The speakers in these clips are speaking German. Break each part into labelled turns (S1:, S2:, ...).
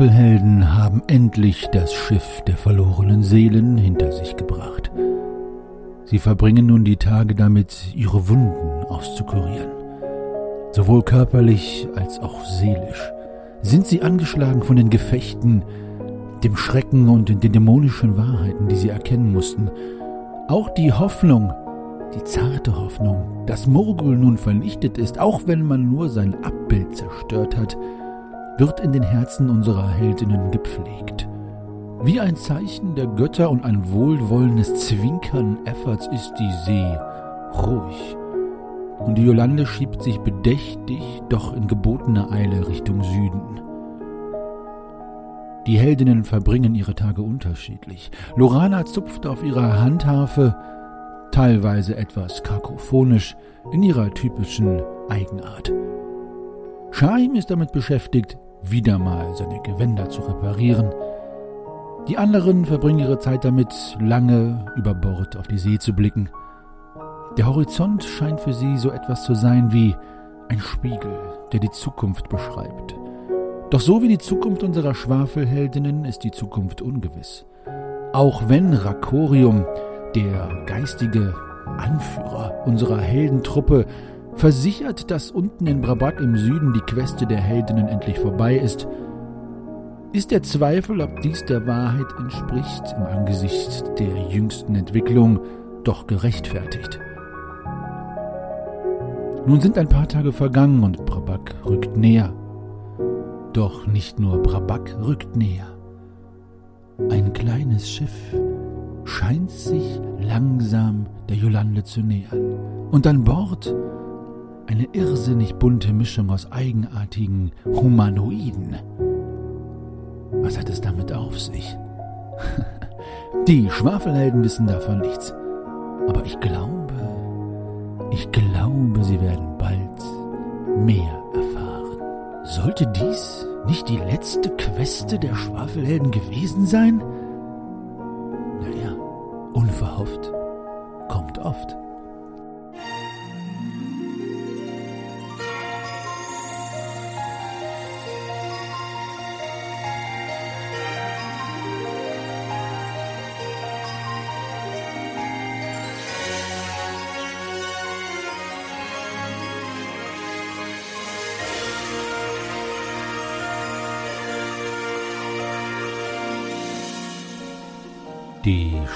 S1: Schwafelhelden haben endlich das Schiff der verlorenen Seelen hinter sich gebracht. Sie verbringen nun die Tage damit, ihre Wunden auszukurieren. Sowohl körperlich als auch seelisch sind sie angeschlagen von den Gefechten, dem Schrecken und den dämonischen Wahrheiten, die sie erkennen mussten. Auch die Hoffnung, die zarte Hoffnung, dass Murgul nun vernichtet ist, auch wenn man nur sein Abbild zerstört hat, wird in den Herzen unserer Heldinnen gepflegt. Wie ein Zeichen der Götter und ein wohlwollendes Zwinkern Efforts ist die See ruhig. Und die Jolande schiebt sich bedächtig, doch in gebotener Eile Richtung Süden. Die Heldinnen verbringen ihre Tage unterschiedlich. Lorana zupft auf ihrer Handharfe, teilweise etwas kakophonisch, in ihrer typischen Eigenart. Shaim ist damit beschäftigt, wieder mal seine Gewänder zu reparieren. Die anderen verbringen ihre Zeit damit, lange über Bord auf die See zu blicken. Der Horizont scheint für sie so etwas zu sein wie ein Spiegel, der die Zukunft beschreibt. Doch so wie die Zukunft unserer Schwafelheldinnen ist die Zukunft ungewiss. Auch wenn Rakorium, der geistige Anführer unserer Heldentruppe, versichert, dass unten in Brabant im Süden die Queste der Heldinnen endlich vorbei ist, ist der Zweifel, ob dies der Wahrheit entspricht, im Angesicht der jüngsten Entwicklung doch gerechtfertigt. Nun sind ein paar Tage vergangen und Brabak rückt näher. Doch nicht nur Brabak rückt näher. Ein kleines Schiff scheint sich langsam der Jolande zu nähern. Und an Bord eine irrsinnig bunte Mischung aus eigenartigen Humanoiden. Was hat es damit auf sich? Die Schwafelhelden wissen davon nichts. Aber ich glaube, ich glaube, sie werden bald mehr erfahren. Sollte dies nicht die letzte Queste der Schwafelhelden gewesen sein? Naja, unverhofft kommt oft.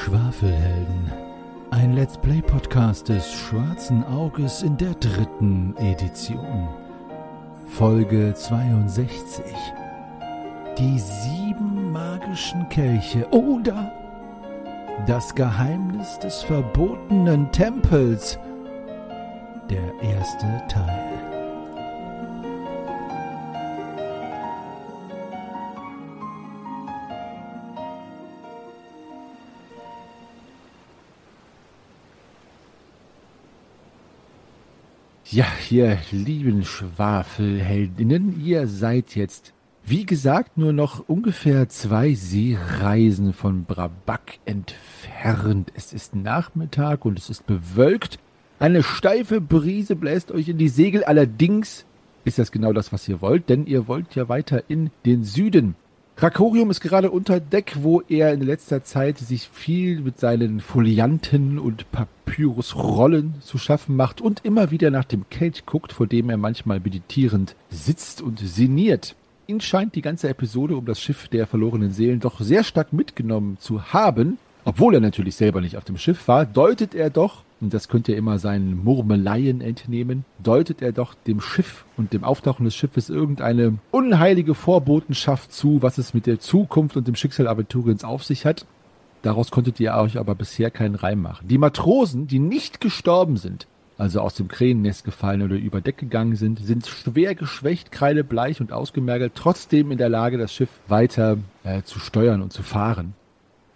S1: Schwafelhelden. Ein Let's Play Podcast des Schwarzen Auges in der dritten Edition. Folge 62. Die sieben magischen Kelche oder das Geheimnis des verbotenen Tempels. Der erste Teil. Ja, ihr lieben Schwafelheldinnen, ihr seid jetzt, wie gesagt, nur noch ungefähr zwei Seereisen von Brabak entfernt. Es ist Nachmittag und es ist bewölkt. Eine steife Brise bläst euch in die Segel. Allerdings ist das genau das, was ihr wollt, denn ihr wollt ja weiter in den Süden. Rakorium ist gerade unter Deck, wo er in letzter Zeit sich viel mit seinen Folianten und Papyrusrollen zu schaffen macht und immer wieder nach dem Kelch guckt, vor dem er manchmal meditierend sitzt und sinniert. Ihn scheint die ganze Episode um das Schiff der verlorenen Seelen doch sehr stark mitgenommen zu haben. Obwohl er natürlich selber nicht auf dem Schiff war, deutet er doch und das könnt ihr immer seinen Murmeleien entnehmen, deutet er doch dem Schiff und dem Auftauchen des Schiffes irgendeine unheilige Vorbotenschaft zu, was es mit der Zukunft und dem Schicksal Aventuriens auf sich hat. Daraus konntet ihr euch aber bisher keinen Reim machen. Die Matrosen, die nicht gestorben sind, also aus dem Krähennest gefallen oder über Deck gegangen sind, sind schwer geschwächt, kreidebleich und ausgemergelt, trotzdem in der Lage, das Schiff weiter äh, zu steuern und zu fahren.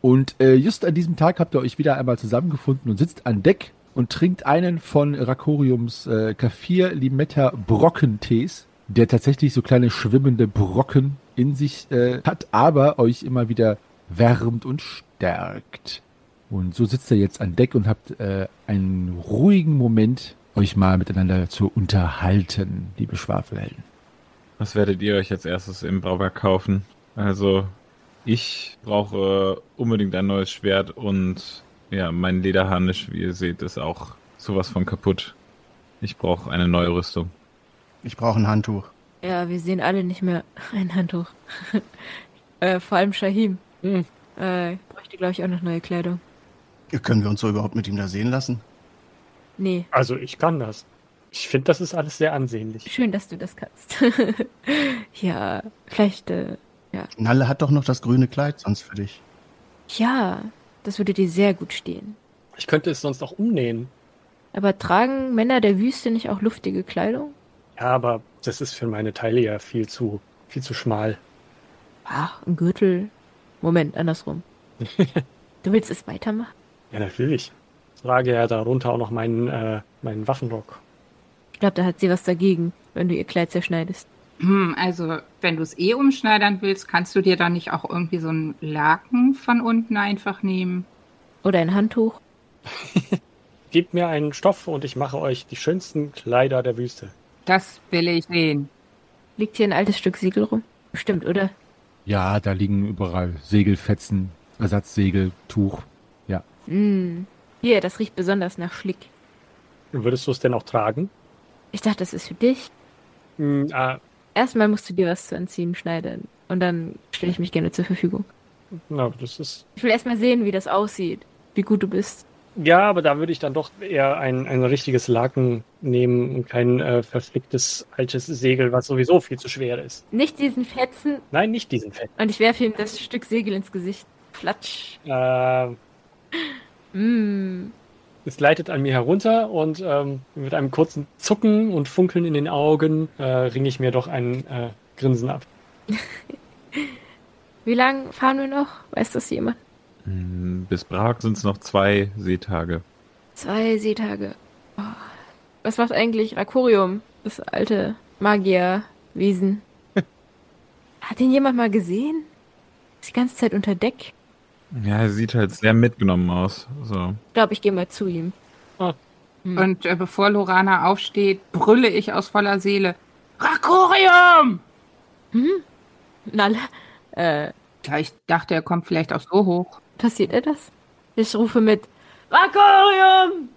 S1: Und äh, just an diesem Tag habt ihr euch wieder einmal zusammengefunden und sitzt an Deck und trinkt einen von Rakoriums äh, Kaffir Limetta Brockentees, der tatsächlich so kleine schwimmende Brocken in sich äh, hat, aber euch immer wieder wärmt und stärkt. Und so sitzt ihr jetzt an Deck und habt äh, einen ruhigen Moment, euch mal miteinander zu unterhalten, liebe Schwafelhelden.
S2: Was werdet ihr euch als erstes im Brauberg kaufen? Also, ich brauche unbedingt ein neues Schwert und ja, mein Lederharnisch, wie ihr seht, ist auch sowas von kaputt. Ich brauche eine neue Rüstung.
S3: Ich brauche ein Handtuch.
S4: Ja, wir sehen alle nicht mehr ein Handtuch. äh, vor allem Shahim.
S5: Hm.
S4: Äh, bräuchte, glaube ich, auch noch neue Kleidung.
S3: Können wir uns so überhaupt mit ihm da sehen lassen?
S4: Nee,
S5: Also ich kann das. Ich finde, das ist alles sehr ansehnlich.
S4: schön, dass du das kannst. ja, vielleicht, äh,
S3: Nalle hat doch noch das grüne Kleid sonst für dich.
S4: ja, das würde dir sehr gut stehen.
S5: Ich könnte es sonst auch umnähen.
S4: Aber tragen Männer der Wüste nicht auch luftige Kleidung?
S5: Ja, aber das ist für meine Teile ja viel zu, viel zu schmal.
S4: Ach, ein Gürtel. Moment, andersrum. du willst es weitermachen?
S5: Ja, natürlich. Ich trage ja darunter auch noch meinen, äh, meinen Waffenrock.
S4: Ich glaube, da hat sie was dagegen, wenn du ihr Kleid zerschneidest.
S6: Hm, also, wenn du es eh umschneidern willst, kannst du dir dann nicht auch irgendwie so einen Laken von unten einfach nehmen?
S4: Oder ein Handtuch.
S5: Gebt mir einen Stoff und ich mache euch die schönsten Kleider der Wüste.
S6: Das will ich sehen.
S4: Liegt hier ein altes Stück Siegel rum? Bestimmt, oder?
S1: Ja, da liegen überall Segelfetzen, Ersatzsegel, Tuch. Ja.
S4: Mm. Hier, das riecht besonders nach Schlick.
S5: Würdest du es denn auch tragen?
S4: Ich dachte, das ist für dich.
S5: Hm, ah,
S4: Erstmal musst du dir was zu anziehen schneiden. Und dann stelle ich mich gerne zur Verfügung.
S5: na, das ist.
S4: Ich will erstmal sehen, wie das aussieht. Wie gut du bist.
S5: Ja, aber da würde ich dann doch eher ein, ein richtiges Laken nehmen und kein äh, verflicktes altes Segel, was sowieso viel zu schwer ist.
S4: Nicht diesen Fetzen.
S5: Nein, nicht diesen Fett.
S4: Und ich werfe ihm das Stück Segel ins Gesicht. Flatsch.
S5: Äh,
S4: Mm.
S5: Es leitet an mir herunter und ähm, mit einem kurzen Zucken und Funkeln in den Augen äh, ringe ich mir doch ein äh, Grinsen ab.
S4: Wie lang fahren wir noch? Weiß das jemand?
S2: Hm, Bis Prag sind es noch zwei Seetage.
S4: Zwei Seetage. Oh. Was macht eigentlich Rakorium? Das alte Magierwesen. Hat ihn jemand mal gesehen? Ist die ganze Zeit unter Deck.
S2: Ja, er sieht halt sehr mitgenommen aus. So.
S4: Ich glaube, ich gehe mal zu ihm. Hm.
S6: Und äh, bevor Lorana aufsteht, brülle ich aus voller Seele. Rakorium!
S4: Nalle, äh,
S6: Ja, ich dachte, er kommt vielleicht auch so hoch.
S4: passiert er das? Ich rufe mit Rakorium!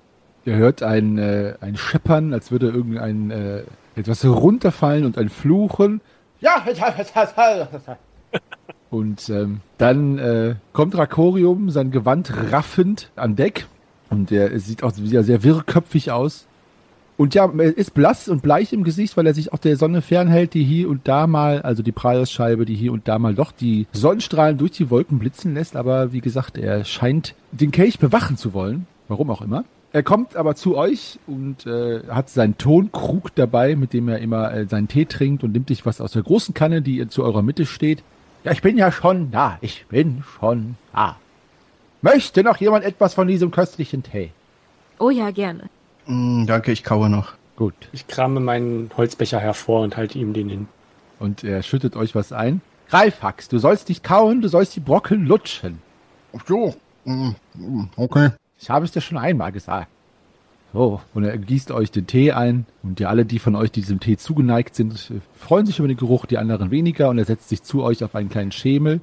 S1: Ihr hört ein, äh, ein Scheppern, als würde irgendein äh, etwas runterfallen und ein Fluchen. Ja, und ähm, dann äh, kommt Rakorium, sein Gewand raffend an Deck. Und er sieht auch wieder sehr wirrköpfig aus. Und ja, er ist blass und bleich im Gesicht, weil er sich auch der Sonne fernhält, die hier und da mal, also die Prallscheibe, die hier und da mal doch die Sonnenstrahlen durch die Wolken blitzen lässt. Aber wie gesagt, er scheint den Kelch bewachen zu wollen. Warum auch immer. Er kommt aber zu euch und äh, hat seinen Tonkrug dabei, mit dem er immer äh, seinen Tee trinkt und nimmt sich was aus der großen Kanne, die zu eurer Mitte steht. Ja, ich bin ja schon da. Ich bin schon da. Möchte noch jemand etwas von diesem köstlichen Tee?
S4: Oh ja, gerne.
S3: Mm, danke, ich kaue noch.
S1: Gut.
S5: Ich krame meinen Holzbecher hervor und halte ihm den hin.
S1: Und er schüttet euch was ein. Greifax, du sollst nicht kauen, du sollst die Brocken lutschen.
S3: Ach so. Mm, mm, Okay.
S1: Ich habe es dir schon einmal gesagt. So, und er gießt euch den Tee ein. Und die alle, die von euch, die diesem Tee zugeneigt sind, freuen sich über den Geruch, die anderen weniger. Und er setzt sich zu euch auf einen kleinen Schemel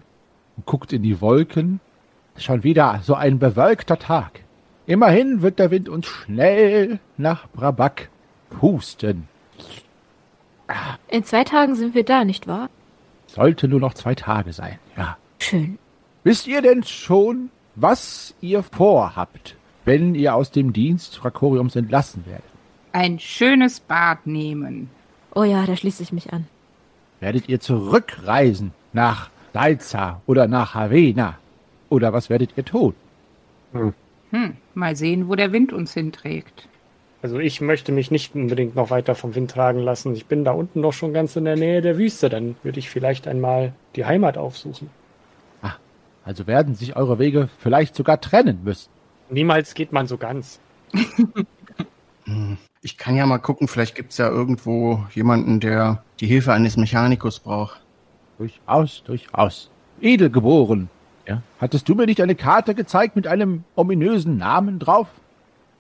S1: und guckt in die Wolken. Schon wieder so ein bewölkter Tag. Immerhin wird der Wind uns schnell nach Brabak pusten.
S4: In zwei Tagen sind wir da, nicht wahr?
S1: Sollte nur noch zwei Tage sein, ja.
S4: Schön.
S1: Wisst ihr denn schon, was ihr vorhabt, wenn ihr aus dem Dienst Rakoriums entlassen werdet?
S6: Ein schönes Bad nehmen.
S4: Oh ja, da schließe ich mich an.
S1: Werdet ihr zurückreisen nach Salza oder nach Havena? Oder was werdet ihr tun?
S6: Hm, mal sehen, wo der Wind uns hinträgt.
S5: Also ich möchte mich nicht unbedingt noch weiter vom Wind tragen lassen. Ich bin da unten doch schon ganz in der Nähe der Wüste. Dann würde ich vielleicht einmal die Heimat aufsuchen.
S1: Also werden sich eure Wege vielleicht sogar trennen müssen.
S5: Niemals geht man so ganz.
S3: Hm, Ich kann ja mal gucken, vielleicht gibt's ja irgendwo jemanden, der die Hilfe eines Mechanikus braucht.
S1: Durchaus, durchaus. Edelgeboren. Ja. Hattest du mir nicht eine Karte gezeigt mit einem ominösen Namen drauf?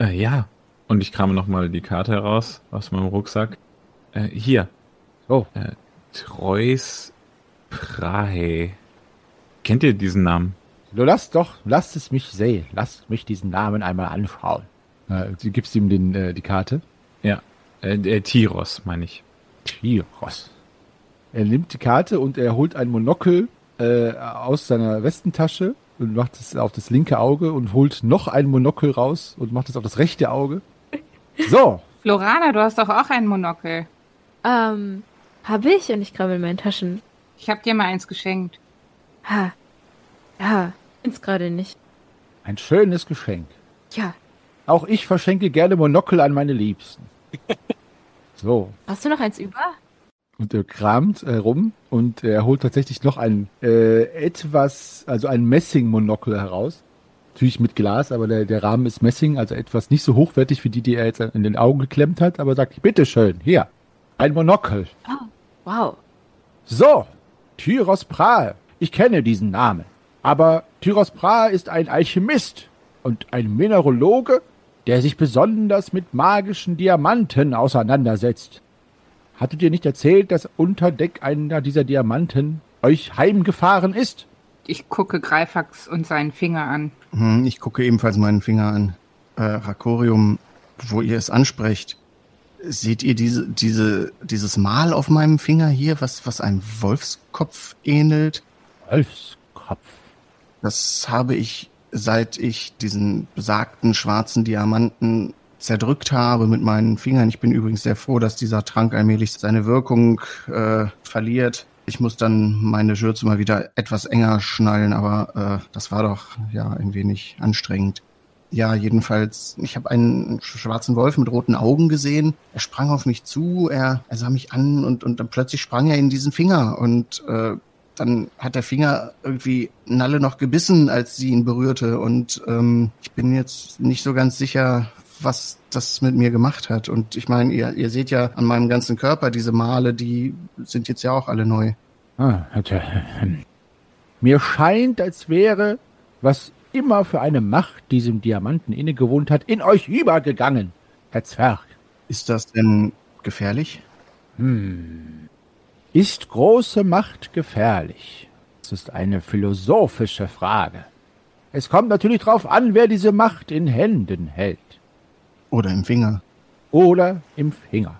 S2: Äh, ja. Und ich krame nochmal die Karte heraus aus meinem Rucksack. Äh, hier.
S1: Oh,
S2: Äh, Treus Prahe. Kennt ihr diesen Namen?
S1: Du lasst doch, lasst es mich sehen. Lasst mich diesen Namen einmal anschauen. Äh, du gibst ihm den, äh, die Karte.
S2: Ja. Äh, äh, Tiros, meine ich.
S1: Tyros. Er nimmt die Karte und er holt ein Monokel äh, aus seiner Westentasche und macht es auf das linke Auge und holt noch ein Monokel raus und macht es auf das rechte Auge. So,
S6: Florana, du hast doch auch ein Monokel.
S4: Ähm, hab ich und ich krabbel in meinen Taschen.
S6: Ich habe dir mal eins geschenkt.
S4: Ha. Ja, ins gerade nicht.
S1: ein schönes Geschenk.
S4: Ja.
S1: Auch ich verschenke gerne Monokel an meine Liebsten. So,
S4: Hast du noch eins über?
S1: und er kramt herum und er holt tatsächlich noch ein äh, etwas, also ein Messing-Monokel heraus. Natürlich mit Glas, aber der, der Rahmen ist Messing, also etwas nicht so hochwertig wie die, die er jetzt in den Augen geklemmt hat, aber sagt, bitteschön, hier, ein Monokel.
S4: Wow.
S1: So, Tyros Prahe. Ich kenne diesen Namen. Aber Tyros Prahe ist ein Alchemist und ein Mineraloge, der sich besonders mit magischen Diamanten auseinandersetzt. Hattet ihr nicht erzählt, dass unter Deck einer dieser Diamanten euch heimgefahren ist?
S6: Ich gucke Greifax und seinen Finger an.
S3: Hm, Ich gucke ebenfalls meinen Finger an. Äh, Rakorium, wo ihr es ansprecht. Seht ihr diese, diese, dieses Mal auf meinem Finger hier, was, was einem Wolfskopf ähnelt?
S1: Wolfskopf.
S3: Das habe ich, seit ich diesen besagten schwarzen Diamanten zerdrückt habe mit meinen Fingern. Ich bin übrigens sehr froh, dass dieser Trank allmählich seine Wirkung äh, verliert. Ich muss dann meine Schürze mal wieder etwas enger schnallen, aber äh, das war doch ja ein wenig anstrengend. Ja, jedenfalls, ich habe einen sch- schwarzen Wolf mit roten Augen gesehen. Er sprang auf mich zu, er, er sah mich an und, und dann plötzlich sprang er in diesen Finger und äh, dann hat der Finger irgendwie Nalle noch gebissen, als sie ihn berührte. Und ähm, ich bin jetzt nicht so ganz sicher, was das mit mir gemacht hat. Und ich meine, ihr, ihr seht ja an meinem ganzen Körper diese Male, die sind jetzt ja auch alle neu.
S1: Ah, hatte, hm. Mir scheint, als wäre, was immer für eine Macht diesem Diamanten innegewohnt hat, in euch übergegangen, Herr Zwerg.
S3: Ist das denn gefährlich?
S1: Ist große Macht gefährlich? Das ist eine philosophische Frage. Es kommt natürlich darauf an, wer diese Macht in Händen hält
S3: Oder im Finger?
S1: oder im Finger.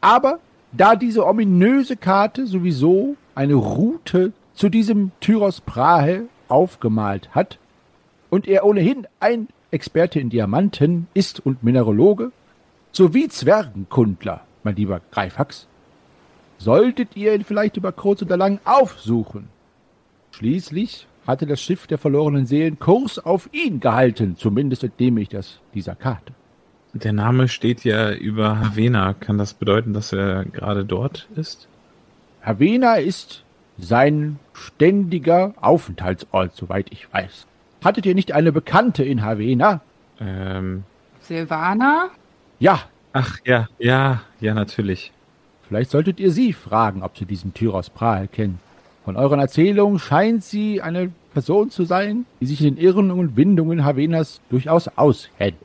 S1: Aber da diese ominöse Karte sowieso eine Route zu diesem Tyros Prahe aufgemalt hat und er ohnehin ein Experte in Diamanten ist und Mineraloge sowie Zwergenkundler, mein lieber Greifax, solltet ihr ihn vielleicht über kurz oder lang aufsuchen. Schließlich hatte das Schiff der verlorenen Seelen Kurs auf ihn gehalten, zumindest entnehme ich das dieser Karte.
S2: Der Name steht ja über Havena. Kann das bedeuten, dass er gerade dort ist?
S1: Havena ist sein ständiger Aufenthaltsort, soweit ich weiß. Hattet ihr nicht eine Bekannte in Havena?
S2: Ähm,
S6: Silvana?
S1: Ja,
S2: ach ja, ja, ja, natürlich.
S1: Vielleicht solltet ihr sie fragen, ob sie diesen Tyros Prahl kennen. Von euren Erzählungen scheint sie eine Person zu sein, die sich in den Irren und Windungen Havenas durchaus auskennt.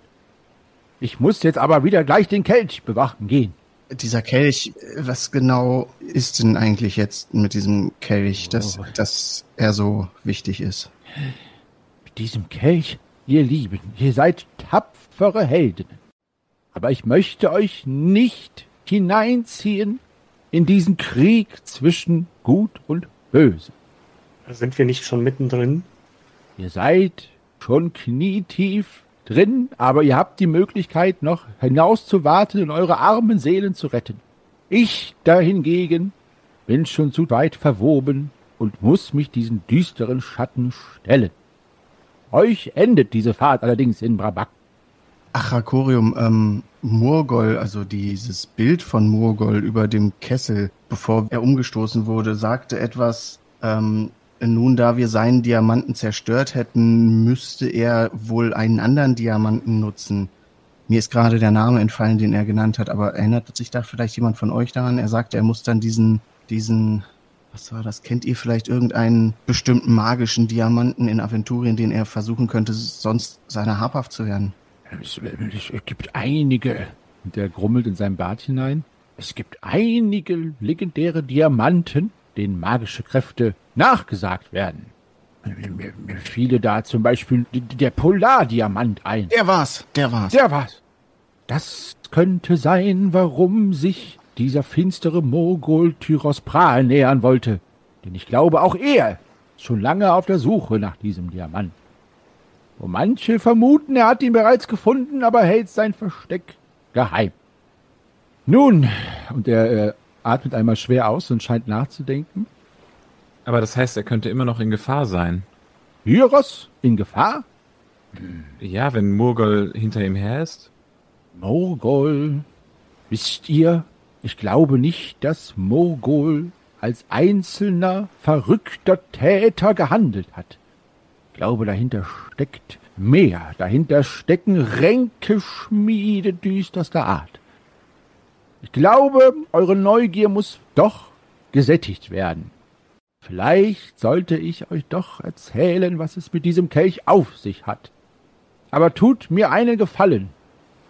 S1: Ich muss jetzt aber wieder gleich den Kelch bewachen gehen.
S3: Dieser Kelch, was genau ist denn eigentlich jetzt mit diesem Kelch, dass,
S1: Oh.
S3: dass er so wichtig ist?
S1: Mit diesem Kelch, ihr Lieben, ihr seid tapfere Heldinnen. Aber ich möchte euch nicht hineinziehen in diesen Krieg zwischen Gut und Böse.
S5: Sind wir nicht schon mittendrin?
S1: Ihr seid schon knietief drin, aber ihr habt die Möglichkeit, noch hinauszuwarten und eure armen Seelen zu retten. Ich dahingegen bin schon zu weit verwoben und muss mich diesen düsteren Schatten stellen. Euch endet diese Fahrt allerdings in Brabak.
S3: Ach, Rakorium, ähm, Murgol, also dieses Bild von Murgol über dem Kessel, bevor er umgestoßen wurde, sagte etwas, ähm, nun da wir seinen Diamanten zerstört hätten, müsste er wohl einen anderen Diamanten nutzen. Mir ist gerade der Name entfallen, den er genannt hat, aber erinnert sich da vielleicht jemand von euch daran? Er sagte, er muss dann diesen, diesen, was war das? Kennt ihr vielleicht irgendeinen bestimmten magischen Diamanten in Aventurien, den er versuchen könnte, sonst seiner habhaft zu werden?
S1: Es, es gibt einige. Und er grummelt in sein Bart hinein. Es gibt einige legendäre Diamanten, denen magische Kräfte nachgesagt werden. Mir, mir, fiele da zum Beispiel der Polardiamant ein.
S3: Der war's, der war's.
S1: Der war's. Das könnte sein, warum sich dieser finstere Mogul Tyros Prahl nähern wollte. Denn ich glaube, auch er ist schon lange auf der Suche nach diesem Diamant. Wo manche vermuten, er hat ihn bereits gefunden, aber hält sein Versteck geheim. Nun, und er äh, atmet einmal schwer aus und scheint nachzudenken.
S2: Aber das heißt, er könnte immer noch in Gefahr sein.
S1: Hyros in Gefahr?
S2: Ja, wenn Murgol hinter ihm her ist.
S1: Morgol. Wisst ihr, ich glaube nicht, dass Morgol als einzelner verrückter Täter gehandelt hat. Glaube, dahinter steckt mehr. Dahinter stecken Ränkeschmiede düsterster Art. Ich glaube, eure Neugier muss doch gesättigt werden. Vielleicht sollte ich euch doch erzählen, was es mit diesem Kelch auf sich hat. Aber tut mir einen Gefallen.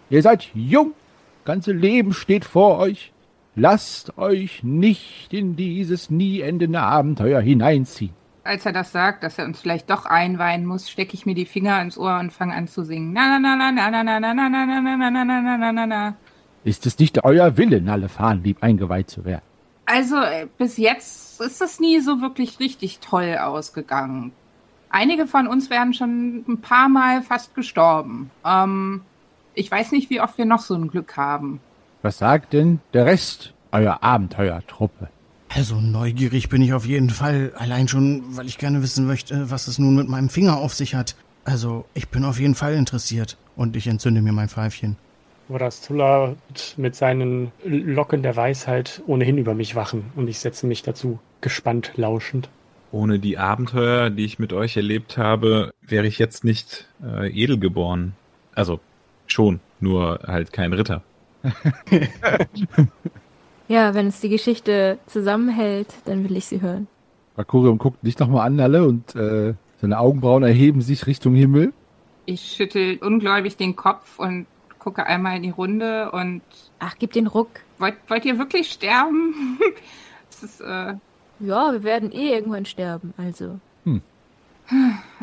S1: Ihr seid jung, ganze Leben steht vor euch. Lasst euch nicht in dieses nie endende Abenteuer hineinziehen.
S6: Als er das sagt, dass er uns vielleicht doch einweihen muss, stecke ich mir die Finger ins Ohr und fange an zu singen. Na na na na na na na na na na na na na na na na na na.
S1: Ist es nicht euer Wille, Nalle Fahnenlieb eingeweiht zu werden?
S6: Also äh, bis jetzt ist es nie so wirklich richtig toll ausgegangen. Einige von uns wären schon ein paar Mal fast gestorben. Ähm, ich weiß nicht, wie oft wir noch so ein Glück haben.
S1: Was sagt denn der Rest eurer Abenteuertruppe?
S3: Also neugierig bin ich auf jeden Fall, allein schon, weil ich gerne wissen möchte, was es nun mit meinem Finger auf sich hat. Also, ich bin auf jeden Fall interessiert und ich entzünde mir mein Pfeifchen.
S5: Vorastula wird mit seinen Locken der Weisheit ohnehin über mich wachen und ich setze mich dazu, gespannt lauschend.
S2: Ohne die Abenteuer, die ich mit euch erlebt habe, wäre ich jetzt nicht äh, edel geboren. Also schon, nur halt kein Ritter.
S4: Ja, wenn es die Geschichte zusammenhält, dann will ich sie hören.
S1: Rakurium guckt dich nochmal an, Nalle, und äh, seine Augenbrauen erheben sich Richtung Himmel.
S6: Ich schüttel ungläubig den Kopf und gucke einmal in die Runde und
S4: Ach, gib den Ruck.
S6: wollt, wollt ihr wirklich sterben? Ist, äh,
S4: Ja, wir werden eh irgendwann sterben, also.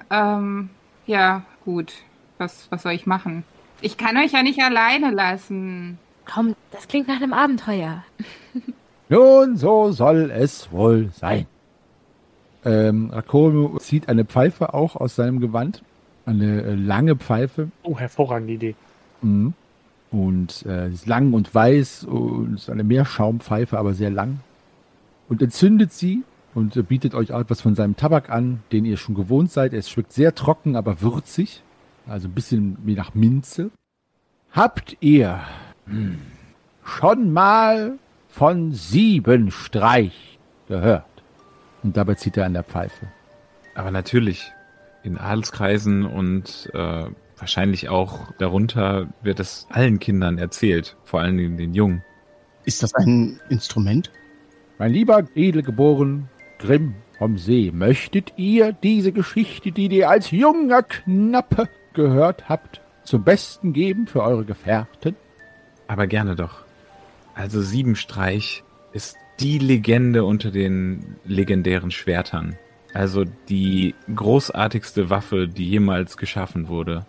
S6: ähm, ja, gut. Was, was soll ich machen? Ich kann euch ja nicht alleine lassen.
S4: Komm, das klingt nach einem Abenteuer.
S1: Nun, so soll es wohl sein. Ähm, Rakurium zieht eine Pfeife auch aus seinem Gewand. Eine äh, lange Pfeife.
S5: Oh, hervorragende Idee.
S1: Mhm. Und äh, sie ist lang und weiß und ist eine Meerschaumpfeife, aber sehr lang. Und entzündet sie und äh, bietet euch auch etwas von seinem Tabak an, den ihr schon gewohnt seid. Es schmeckt sehr trocken, aber würzig. Also ein bisschen wie nach Minze. Habt ihr schon mal von Siebenstreich gehört? Und dabei zieht er an der Pfeife.
S2: Aber natürlich, in Adelskreisen und äh, wahrscheinlich auch darunter wird es allen Kindern erzählt, vor allen Dingen den Jungen.
S3: Ist das ein Instrument?
S1: Mein lieber edelgeboren Grimm vom See, möchtet ihr diese Geschichte, die ihr als junger Knappe gehört habt, zum Besten geben für eure Gefährten?
S2: Aber gerne doch. Also Siebenstreich ist die Legende unter den legendären Schwertern. Also die großartigste Waffe, die jemals geschaffen wurde.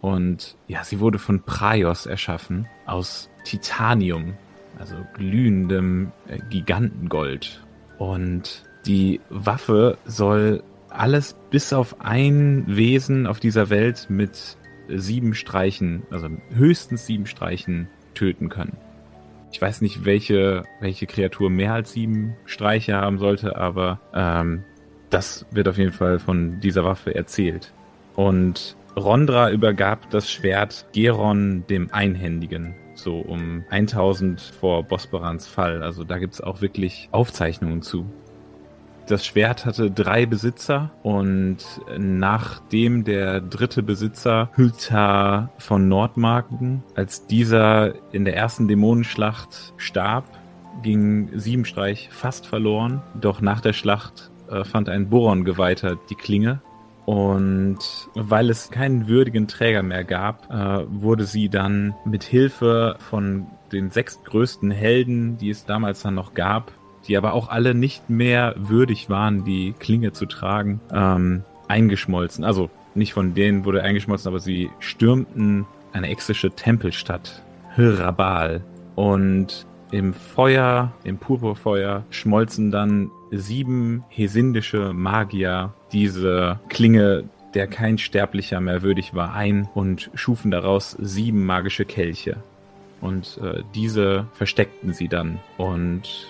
S2: Und ja, sie wurde von Praios erschaffen, aus Titanium, also glühendem äh, Gigantengold. Und die Waffe soll alles bis auf ein Wesen auf dieser Welt mit sieben Streichen, also höchstens sieben Streichen töten können. Ich weiß nicht, welche, welche Kreatur mehr als sieben Streiche haben sollte, aber ähm, das wird auf jeden Fall von dieser Waffe erzählt. Und Rondra übergab das Schwert Geron dem Einhändigen, so um 1000 vor Bosporans Fall. Also da gibt's auch wirklich Aufzeichnungen zu. Das Schwert hatte drei Besitzer und nachdem der dritte Besitzer Hültar von Nordmarken, als dieser in der ersten Dämonenschlacht starb, ging Siebenstreich fast verloren. Doch nach der Schlacht äh, fand ein Boron-Geweihter die Klinge Und weil es keinen würdigen Träger mehr gab, äh, wurde sie dann mit Hilfe von den sechs größten Helden, die es damals dann noch gab, die aber auch alle nicht mehr würdig waren, die Klinge zu tragen, ähm, eingeschmolzen. Also nicht von denen wurde eingeschmolzen, aber sie stürmten eine exische Tempelstadt, Hirabal. Und im Feuer, im Purpurfeuer, schmolzen dann sieben hesindische Magier diese Klinge, der kein Sterblicher mehr würdig war, ein und schufen daraus sieben magische Kelche. Und äh, diese versteckten sie dann. Und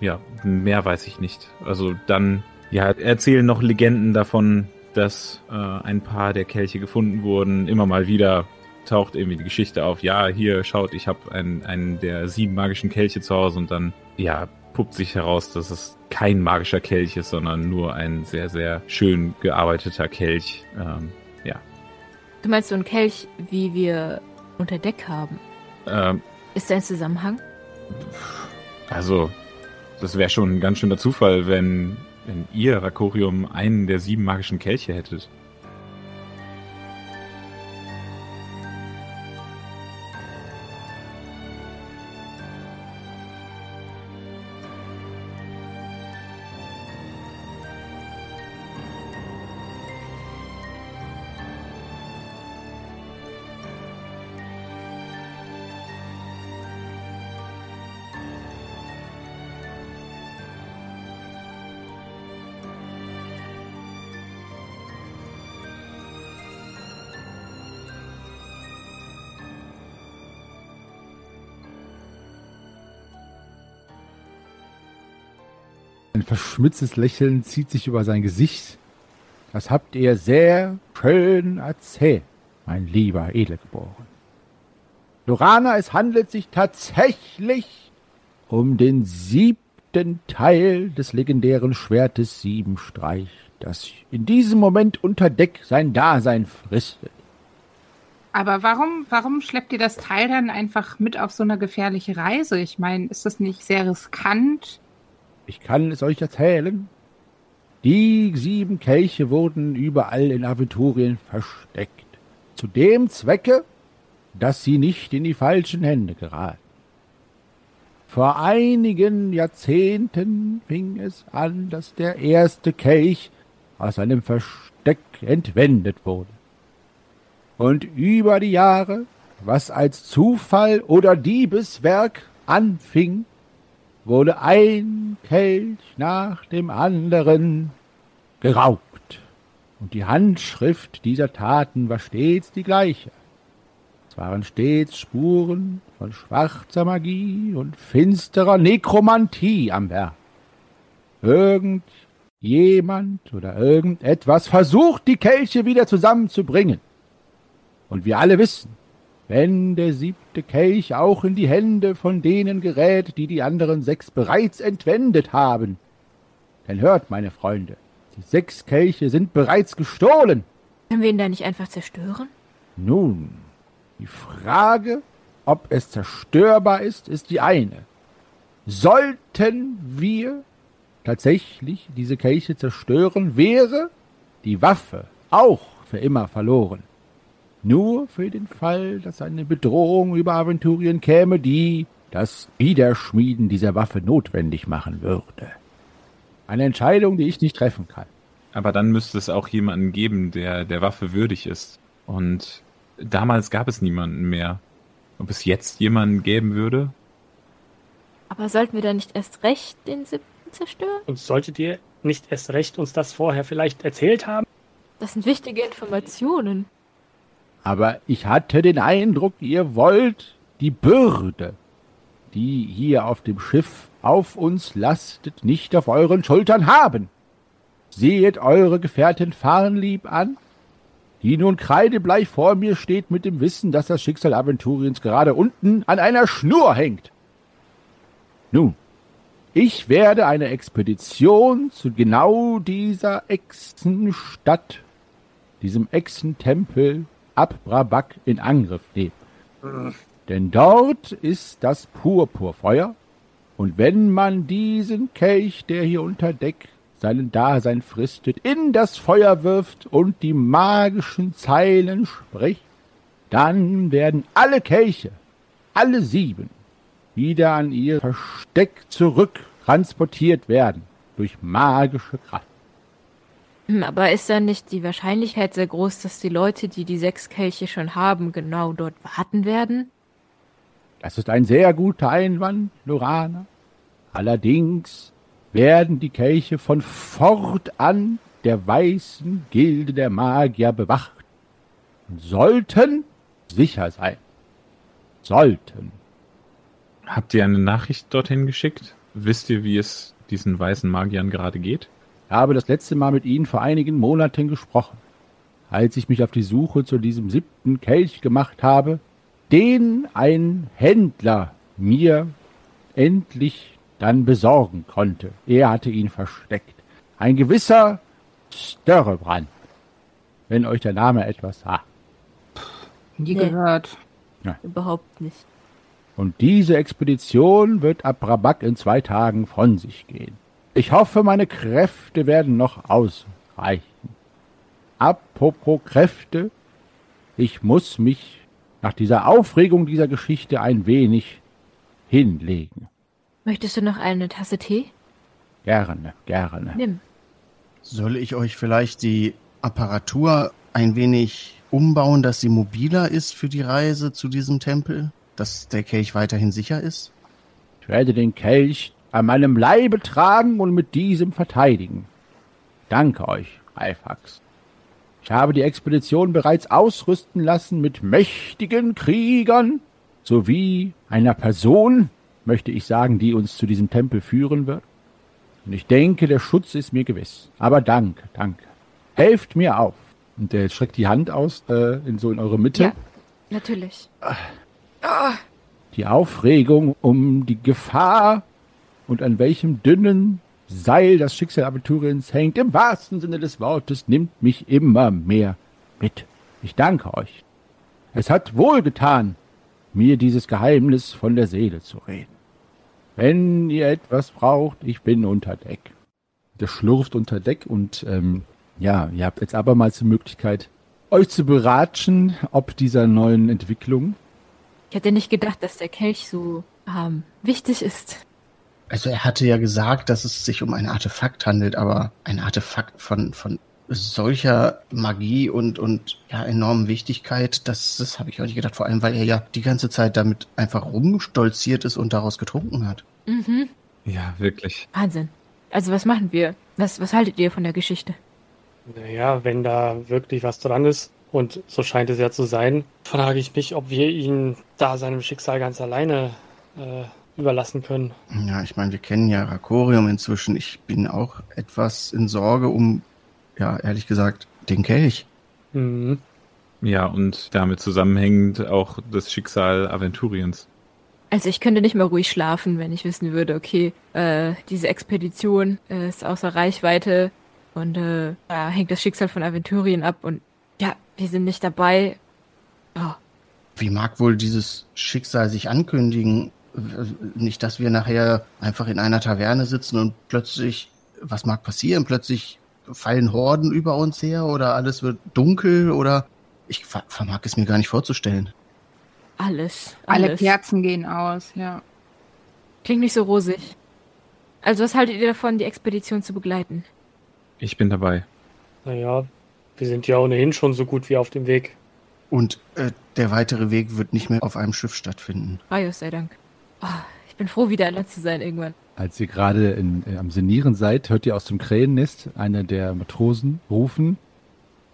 S2: ja, mehr weiß ich nicht. Also dann, ja, erzählen noch Legenden davon, dass äh, ein paar der Kelche gefunden wurden. Immer mal wieder taucht irgendwie die Geschichte auf. Ja, hier schaut, ich habe einen, einen der sieben magischen Kelche zu Hause und dann, ja, puppt sich heraus, dass es kein magischer Kelch ist, sondern nur ein sehr, sehr schön gearbeiteter Kelch. Ähm, ja.
S4: Du meinst so ein Kelch, wie wir unter Deck haben?
S2: Ähm,
S4: Ist da ein Zusammenhang?
S2: also, das wäre schon ein ganz schöner Zufall, wenn, wenn ihr, Rakorium, einen der sieben magischen Kelche hättet.
S1: Verschmitztes Lächeln zieht sich über sein Gesicht. Das habt ihr sehr schön erzählt, mein lieber Edelgeboren. Lorana, es handelt sich tatsächlich um den siebten Teil des legendären Schwertes Siebenstreich, das in diesem Moment unter Deck sein Dasein fristet.
S6: Aber warum, warum schleppt ihr das Teil dann einfach mit auf so eine gefährliche Reise? Ich meine, ist das nicht sehr riskant?
S1: Ich kann es euch erzählen. Die sieben Kelche wurden überall in Aventurien versteckt. Zu dem Zwecke, dass sie nicht in die falschen Hände geraten. Vor einigen Jahrzehnten fing es an, dass der erste Kelch aus seinem Versteck entwendet wurde. Und über die Jahre, was als Zufall oder Diebeswerk anfing, wurde ein Kelch nach dem anderen geraubt. Und die Handschrift dieser Taten war stets die gleiche. Es waren stets Spuren von schwarzer Magie und finsterer Nekromantie am Werk. Irgendjemand oder irgendetwas versucht, die Kelche wieder zusammenzubringen. Und wir alle wissen, wenn der siebte Kelch auch in die Hände von denen gerät, die die anderen sechs bereits entwendet haben, dann hört, meine Freunde, die sechs Kelche sind bereits gestohlen.
S4: Können wir ihn da nicht einfach zerstören?
S1: Nun, die Frage, ob es zerstörbar ist, ist die eine. Sollten wir tatsächlich diese Kelche zerstören, wäre die Waffe auch für immer verloren. Nur für den Fall, dass eine Bedrohung über Aventurien käme, die das Wiederschmieden dieser Waffe notwendig machen würde. Eine Entscheidung, die ich nicht treffen kann.
S2: Aber dann müsste es auch jemanden geben, der der Waffe würdig ist. Und damals gab es niemanden mehr. Ob es jetzt jemanden geben würde?
S4: Aber sollten wir dann nicht erst recht den siebten zerstören?
S5: Und solltet ihr nicht erst recht uns das vorher vielleicht erzählt haben?
S4: Das sind wichtige Informationen.
S1: Aber ich hatte den Eindruck, ihr wollt die Bürde, die hier auf dem Schiff auf uns lastet, nicht auf euren Schultern haben. Sehet eure Gefährtin Farnlieb an, die nun kreidebleich vor mir steht mit dem Wissen, dass das Schicksal Aventuriens gerade unten an einer Schnur hängt. Nun, ich werde eine Expedition zu genau dieser Echsenstadt, diesem Echsentempel ab Brabak in Angriff nehmen. Denn dort ist das Purpurfeuer, und wenn man diesen Kelch, der hier unter Deck seinen Dasein fristet, in das Feuer wirft und die magischen Zeilen spricht, dann werden alle Kelche, alle sieben, wieder an ihr Versteck zurück transportiert werden durch magische Kraft.
S4: Hm, Aber ist dann nicht die Wahrscheinlichkeit sehr groß, dass die Leute, die die sechs Kelche schon haben, genau dort warten werden?
S1: Das ist ein sehr guter Einwand, Lorana. Allerdings werden die Kelche von fortan der weißen Gilde der Magier bewacht und sollten sicher sein. Sollten.
S2: Habt ihr eine Nachricht dorthin geschickt? Wisst ihr, wie es diesen weißen Magiern gerade geht?
S1: Ich habe das letzte Mal mit Ihnen vor einigen Monaten gesprochen, als ich mich auf die Suche zu diesem siebten Kelch gemacht habe, den ein Händler mir endlich dann besorgen konnte. Er hatte ihn versteckt. Ein gewisser Störrebrand, wenn euch der Name etwas sagt.
S6: Nie
S4: Nee.
S6: gehört.
S4: Überhaupt nicht.
S1: Und diese Expedition wird ab Rabak in zwei Tagen von sich gehen. Ich hoffe, meine Kräfte werden noch ausreichen. Apropos Kräfte, ich muss mich nach dieser Aufregung dieser Geschichte ein wenig hinlegen.
S4: Möchtest du noch eine Tasse Tee?
S1: Gerne, gerne.
S4: Nimm.
S3: Soll ich euch vielleicht die Apparatur ein wenig umbauen, dass sie mobiler ist für die Reise zu diesem Tempel? Dass der Kelch weiterhin sicher ist?
S1: Ich werde den Kelch an meinem Leibe tragen und mit diesem verteidigen. Danke euch, Ralfax. Ich habe die Expedition bereits ausrüsten lassen mit mächtigen Kriegern sowie einer Person, möchte ich sagen, die uns zu diesem Tempel führen wird. Und ich denke, der Schutz ist mir gewiss. Aber danke, danke. Helft mir auf. Und er streckt die Hand aus, äh, in so in eure Mitte.
S4: Ja, natürlich.
S1: Die Aufregung um die Gefahr und an welchem dünnen Seil das Schicksal Aventuriens hängt, im wahrsten Sinne des Wortes, nimmt mich immer mehr mit. Ich danke euch. Es hat wohlgetan, mir dieses Geheimnis von der Seele zu reden. Wenn ihr etwas braucht, ich bin unter Deck. Der schlurft unter Deck und ähm, ja, ihr habt jetzt abermals die Möglichkeit, euch zu beratschen, ob dieser neuen Entwicklung.
S4: Ich hätte nicht gedacht, dass der Kelch so ähm, wichtig ist.
S3: Also er hatte ja gesagt, dass es sich um ein Artefakt handelt, aber ein Artefakt von, von solcher Magie und, und ja, enormen Wichtigkeit, das, das habe ich auch nicht gedacht. Vor allem, weil er ja die ganze Zeit damit einfach rumstolziert ist und daraus getrunken hat.
S4: Mhm.
S2: Ja, wirklich.
S4: Wahnsinn. Also was machen wir? Was, was haltet ihr von der Geschichte?
S5: Naja, wenn da wirklich was dran ist, und so scheint es ja zu sein, frage ich mich, ob wir ihn da seinem Schicksal ganz alleine äh, überlassen können.
S3: Ja, ich meine, wir kennen ja Rakorium inzwischen. Ich bin auch etwas in Sorge um, ja, ehrlich gesagt, den Kelch.
S5: Mhm.
S2: Ja, und damit zusammenhängend auch das Schicksal Aventuriens.
S4: Also ich könnte nicht mehr ruhig schlafen, wenn ich wissen würde, okay, äh, diese Expedition äh, ist außer Reichweite und äh, da hängt das Schicksal von Aventurien ab und ja, wir sind nicht dabei. Oh,
S3: Wie mag wohl dieses Schicksal sich ankündigen? Nicht, dass wir nachher einfach in einer Taverne sitzen und plötzlich, was mag passieren? Plötzlich fallen Horden über uns her oder alles wird dunkel oder ich ver vermag es mir gar nicht vorzustellen.
S4: alles.
S6: Alle
S4: alles.
S6: Kerzen gehen aus, ja.
S4: Klingt nicht so rosig. Also was haltet ihr davon, die Expedition zu begleiten?
S2: Ich bin dabei.
S5: Naja, wir sind ja ohnehin schon so gut wie auf dem Weg.
S3: Und äh, der weitere Weg wird nicht mehr auf einem Schiff stattfinden.
S4: Raios sei Dank. Oh, ich bin froh, wieder allein zu sein irgendwann.
S1: Als ihr gerade in, äh, am Senieren seid, hört ihr aus dem Krähennest einer der Matrosen rufen.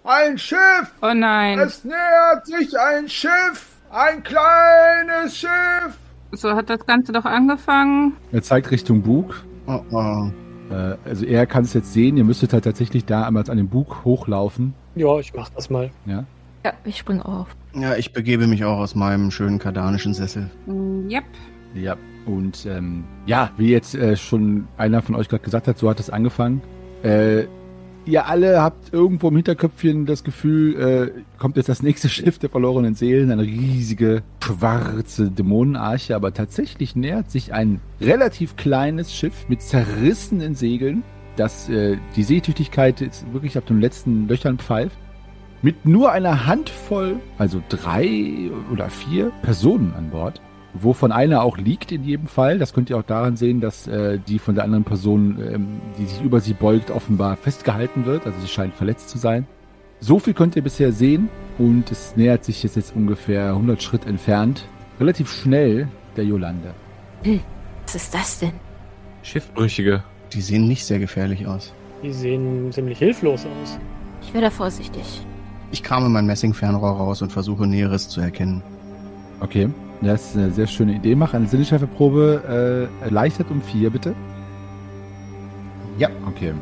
S7: Ein Schiff!
S6: Oh nein.
S7: Es nähert sich ein Schiff! Ein kleines Schiff!
S6: So hat das Ganze doch angefangen.
S1: Er zeigt Richtung Bug.
S3: Oh, oh.
S1: Äh, also er kann es jetzt sehen. Ihr müsstet halt tatsächlich da einmal an den Bug hochlaufen.
S5: Ja, ich mach das mal.
S1: Ja.
S4: Ja, ich spring auf.
S3: Ja, ich begebe mich auch aus meinem schönen kardanischen Sessel.
S6: Mm, Yep.
S1: Ja. Und ähm, ja, wie jetzt äh, schon einer von euch gerade gesagt hat, so hat es angefangen. Äh, ihr alle habt irgendwo im Hinterköpfchen das Gefühl, äh, kommt jetzt das nächste Schiff der verlorenen Seelen, eine riesige schwarze Dämonenarche, aber tatsächlich nähert sich ein relativ kleines Schiff mit zerrissenen Segeln, dass äh, die Seetüchtigkeit jetzt wirklich auf den letzten Löchern pfeift. Mit nur einer Handvoll, also drei oder vier Personen an Bord, wovon einer auch liegt in jedem Fall. Das könnt ihr auch daran sehen, dass äh, die von der anderen Person, ähm, die sich über sie beugt, offenbar festgehalten wird. Also sie scheint verletzt zu sein. So viel könnt ihr bisher sehen und es nähert sich jetzt, jetzt ungefähr 100 Schritt entfernt, relativ schnell der Jolande.
S4: Was ist das denn?
S2: Schiffbrüchige.
S3: Die sehen nicht sehr gefährlich aus.
S5: Die sehen ziemlich hilflos aus.
S4: Ich wäre da vorsichtig.
S3: Ich krame mein Messingfernrohr raus und versuche Näheres zu erkennen.
S1: Okay, das ist eine sehr schöne Idee. Mach eine Sinneschärfeprobe äh, erleichtert um vier, bitte.
S3: Ja.
S1: Okay.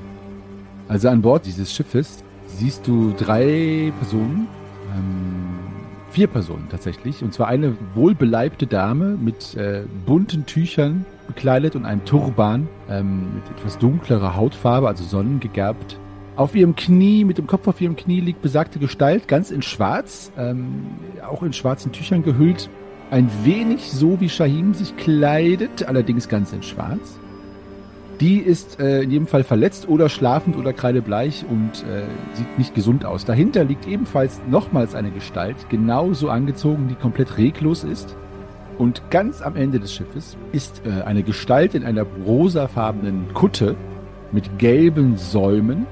S1: Also an Bord dieses Schiffes siehst du drei Personen, ähm, vier Personen tatsächlich, und zwar eine wohlbeleibte Dame mit äh, bunten Tüchern bekleidet und einem Turban ähm, mit etwas dunklerer Hautfarbe, also sonnengegerbt. Auf ihrem Knie, mit dem Kopf auf ihrem Knie liegt besagte Gestalt, ganz in schwarz, ähm, auch in schwarzen Tüchern gehüllt. Ein wenig so wie Shahim sich kleidet, allerdings ganz in schwarz. Die ist äh, in jedem Fall verletzt oder schlafend oder kreidebleich und äh, sieht nicht gesund aus. Dahinter liegt ebenfalls nochmals eine Gestalt, genauso angezogen, die komplett reglos ist. Und ganz am Ende des Schiffes ist äh, eine Gestalt in einer rosafarbenen Kutte mit gelben Säumen.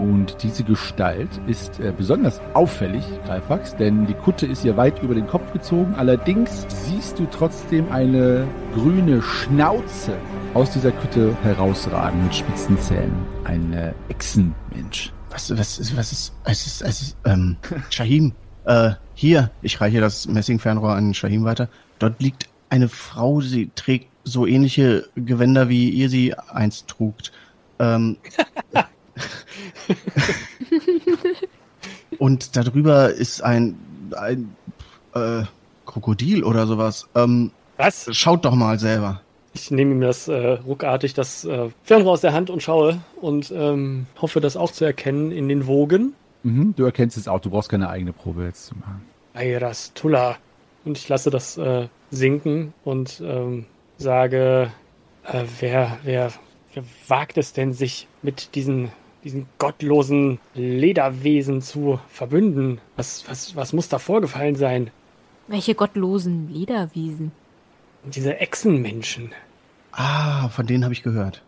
S1: Und diese Gestalt ist äh, besonders auffällig, Greifax, denn die Kutte ist ihr weit über den Kopf gezogen. Allerdings siehst du trotzdem eine grüne Schnauze aus dieser Kutte herausragen mit spitzen Zähnen. Ein äh, Echsenmensch.
S3: Was, was, ist- was ist, es ist, es ist, ähm, Shahim, äh, hier, ich reiche das Messingfernrohr an Shahim weiter. Dort liegt eine Frau, sie trägt so ähnliche Gewänder, wie ihr sie einst trugt. Ähm, und darüber ist ein, ein äh, Krokodil oder sowas. Ähm,
S5: Was?
S3: schaut doch mal selber.
S5: Ich nehme ihm das äh, ruckartig das äh, Fernrohr aus der Hand und schaue und ähm, hoffe, das auch zu erkennen in den Wogen.
S1: Mhm, du erkennst es auch, du brauchst keine eigene Probe jetzt zu machen.
S5: Ayras Tulla. Und ich lasse das äh, sinken und ähm, sage, äh, wer, wer, wer wagt es denn, sich mit diesen, diesen gottlosen Lederwesen zu verbünden? Was, was, was muss da vorgefallen sein?
S4: Welche gottlosen Lederwiesen.
S5: Diese Echsenmenschen.
S3: Ah, von denen habe ich gehört.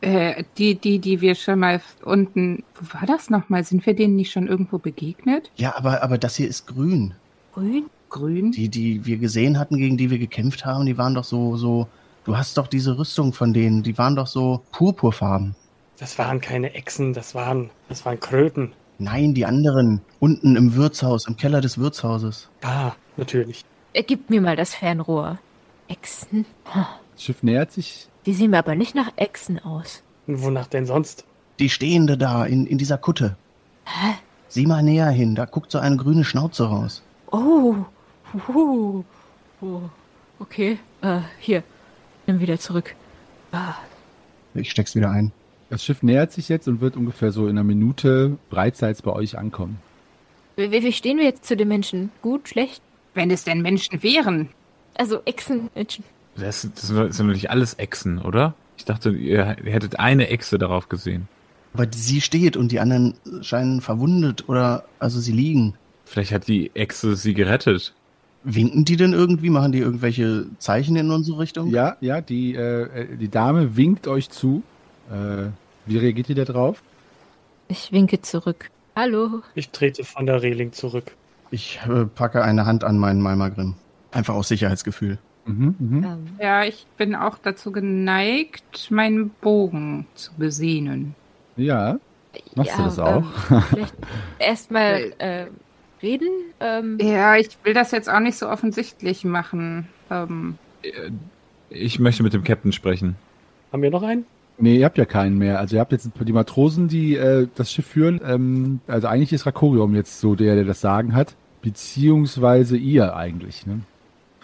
S6: Äh, die, die, die wir schon mal unten. Wo war das nochmal? Sind wir denen nicht schon irgendwo begegnet?
S3: Ja, aber, aber das hier ist grün.
S4: Grün?
S6: Grün?
S3: Die, die wir gesehen hatten, gegen die wir gekämpft haben, die waren doch so, so. Du hast doch diese Rüstung von denen, die waren doch so purpurfarben.
S5: Das waren keine Echsen, das waren, das waren Kröten.
S3: Nein, die anderen. Unten im Wirtshaus, im Keller des Wirtshauses.
S5: Ah, natürlich.
S4: Er gibt mir mal das Fernrohr. Echsen?
S1: Das Schiff nähert sich.
S4: Die sehen mir aber nicht nach Echsen aus.
S5: Und wonach denn sonst?
S3: Die stehende da, in, in dieser Kutte.
S4: Hä?
S3: Sieh mal näher hin, da guckt so eine grüne Schnauze raus.
S4: Oh. Uh. oh. Okay. Äh, hier. Nimm wieder zurück. Ah.
S3: Ich steck's wieder ein.
S1: Das Schiff nähert sich jetzt und wird ungefähr so in einer Minute breitseits bei euch ankommen.
S4: Wie, wie stehen wir jetzt zu den Menschen? Gut, schlecht?
S6: Wenn es denn Menschen wären.
S4: Also Echsenmenschen.
S2: Das, das sind doch nicht alles Echsen, oder? Ich dachte, ihr hättet eine Echse darauf gesehen.
S3: Aber sie steht und die anderen scheinen verwundet oder, also sie liegen.
S2: Vielleicht hat die Echse sie gerettet.
S3: Winken die denn irgendwie? Machen die irgendwelche Zeichen in unsere Richtung?
S1: Ja, ja, die, äh, die Dame winkt euch zu. Äh, wie reagiert ihr da drauf?
S4: Ich winke zurück. Hallo.
S5: Ich trete von der Reling zurück.
S3: Ich äh, packe eine Hand an meinen Malmagrim. Einfach aus Sicherheitsgefühl.
S1: Mhm, mhm.
S4: Ähm,
S6: Ja, ich bin auch dazu geneigt, meinen Bogen zu besehnen.
S1: Ja, machst du das auch?
S4: Ähm, vielleicht erstmal äh, reden. Ähm,
S6: Ja, ich will das jetzt auch nicht so offensichtlich machen. Ähm,
S2: Äh, Ich möchte mit dem Captain sprechen.
S5: Haben wir noch einen?
S1: Nee, ihr habt ja keinen mehr. Also ihr habt jetzt die Matrosen, die äh, das Schiff führen. Ähm, also eigentlich ist Rakorium jetzt so der, der das Sagen hat. Beziehungsweise ihr eigentlich. Ne?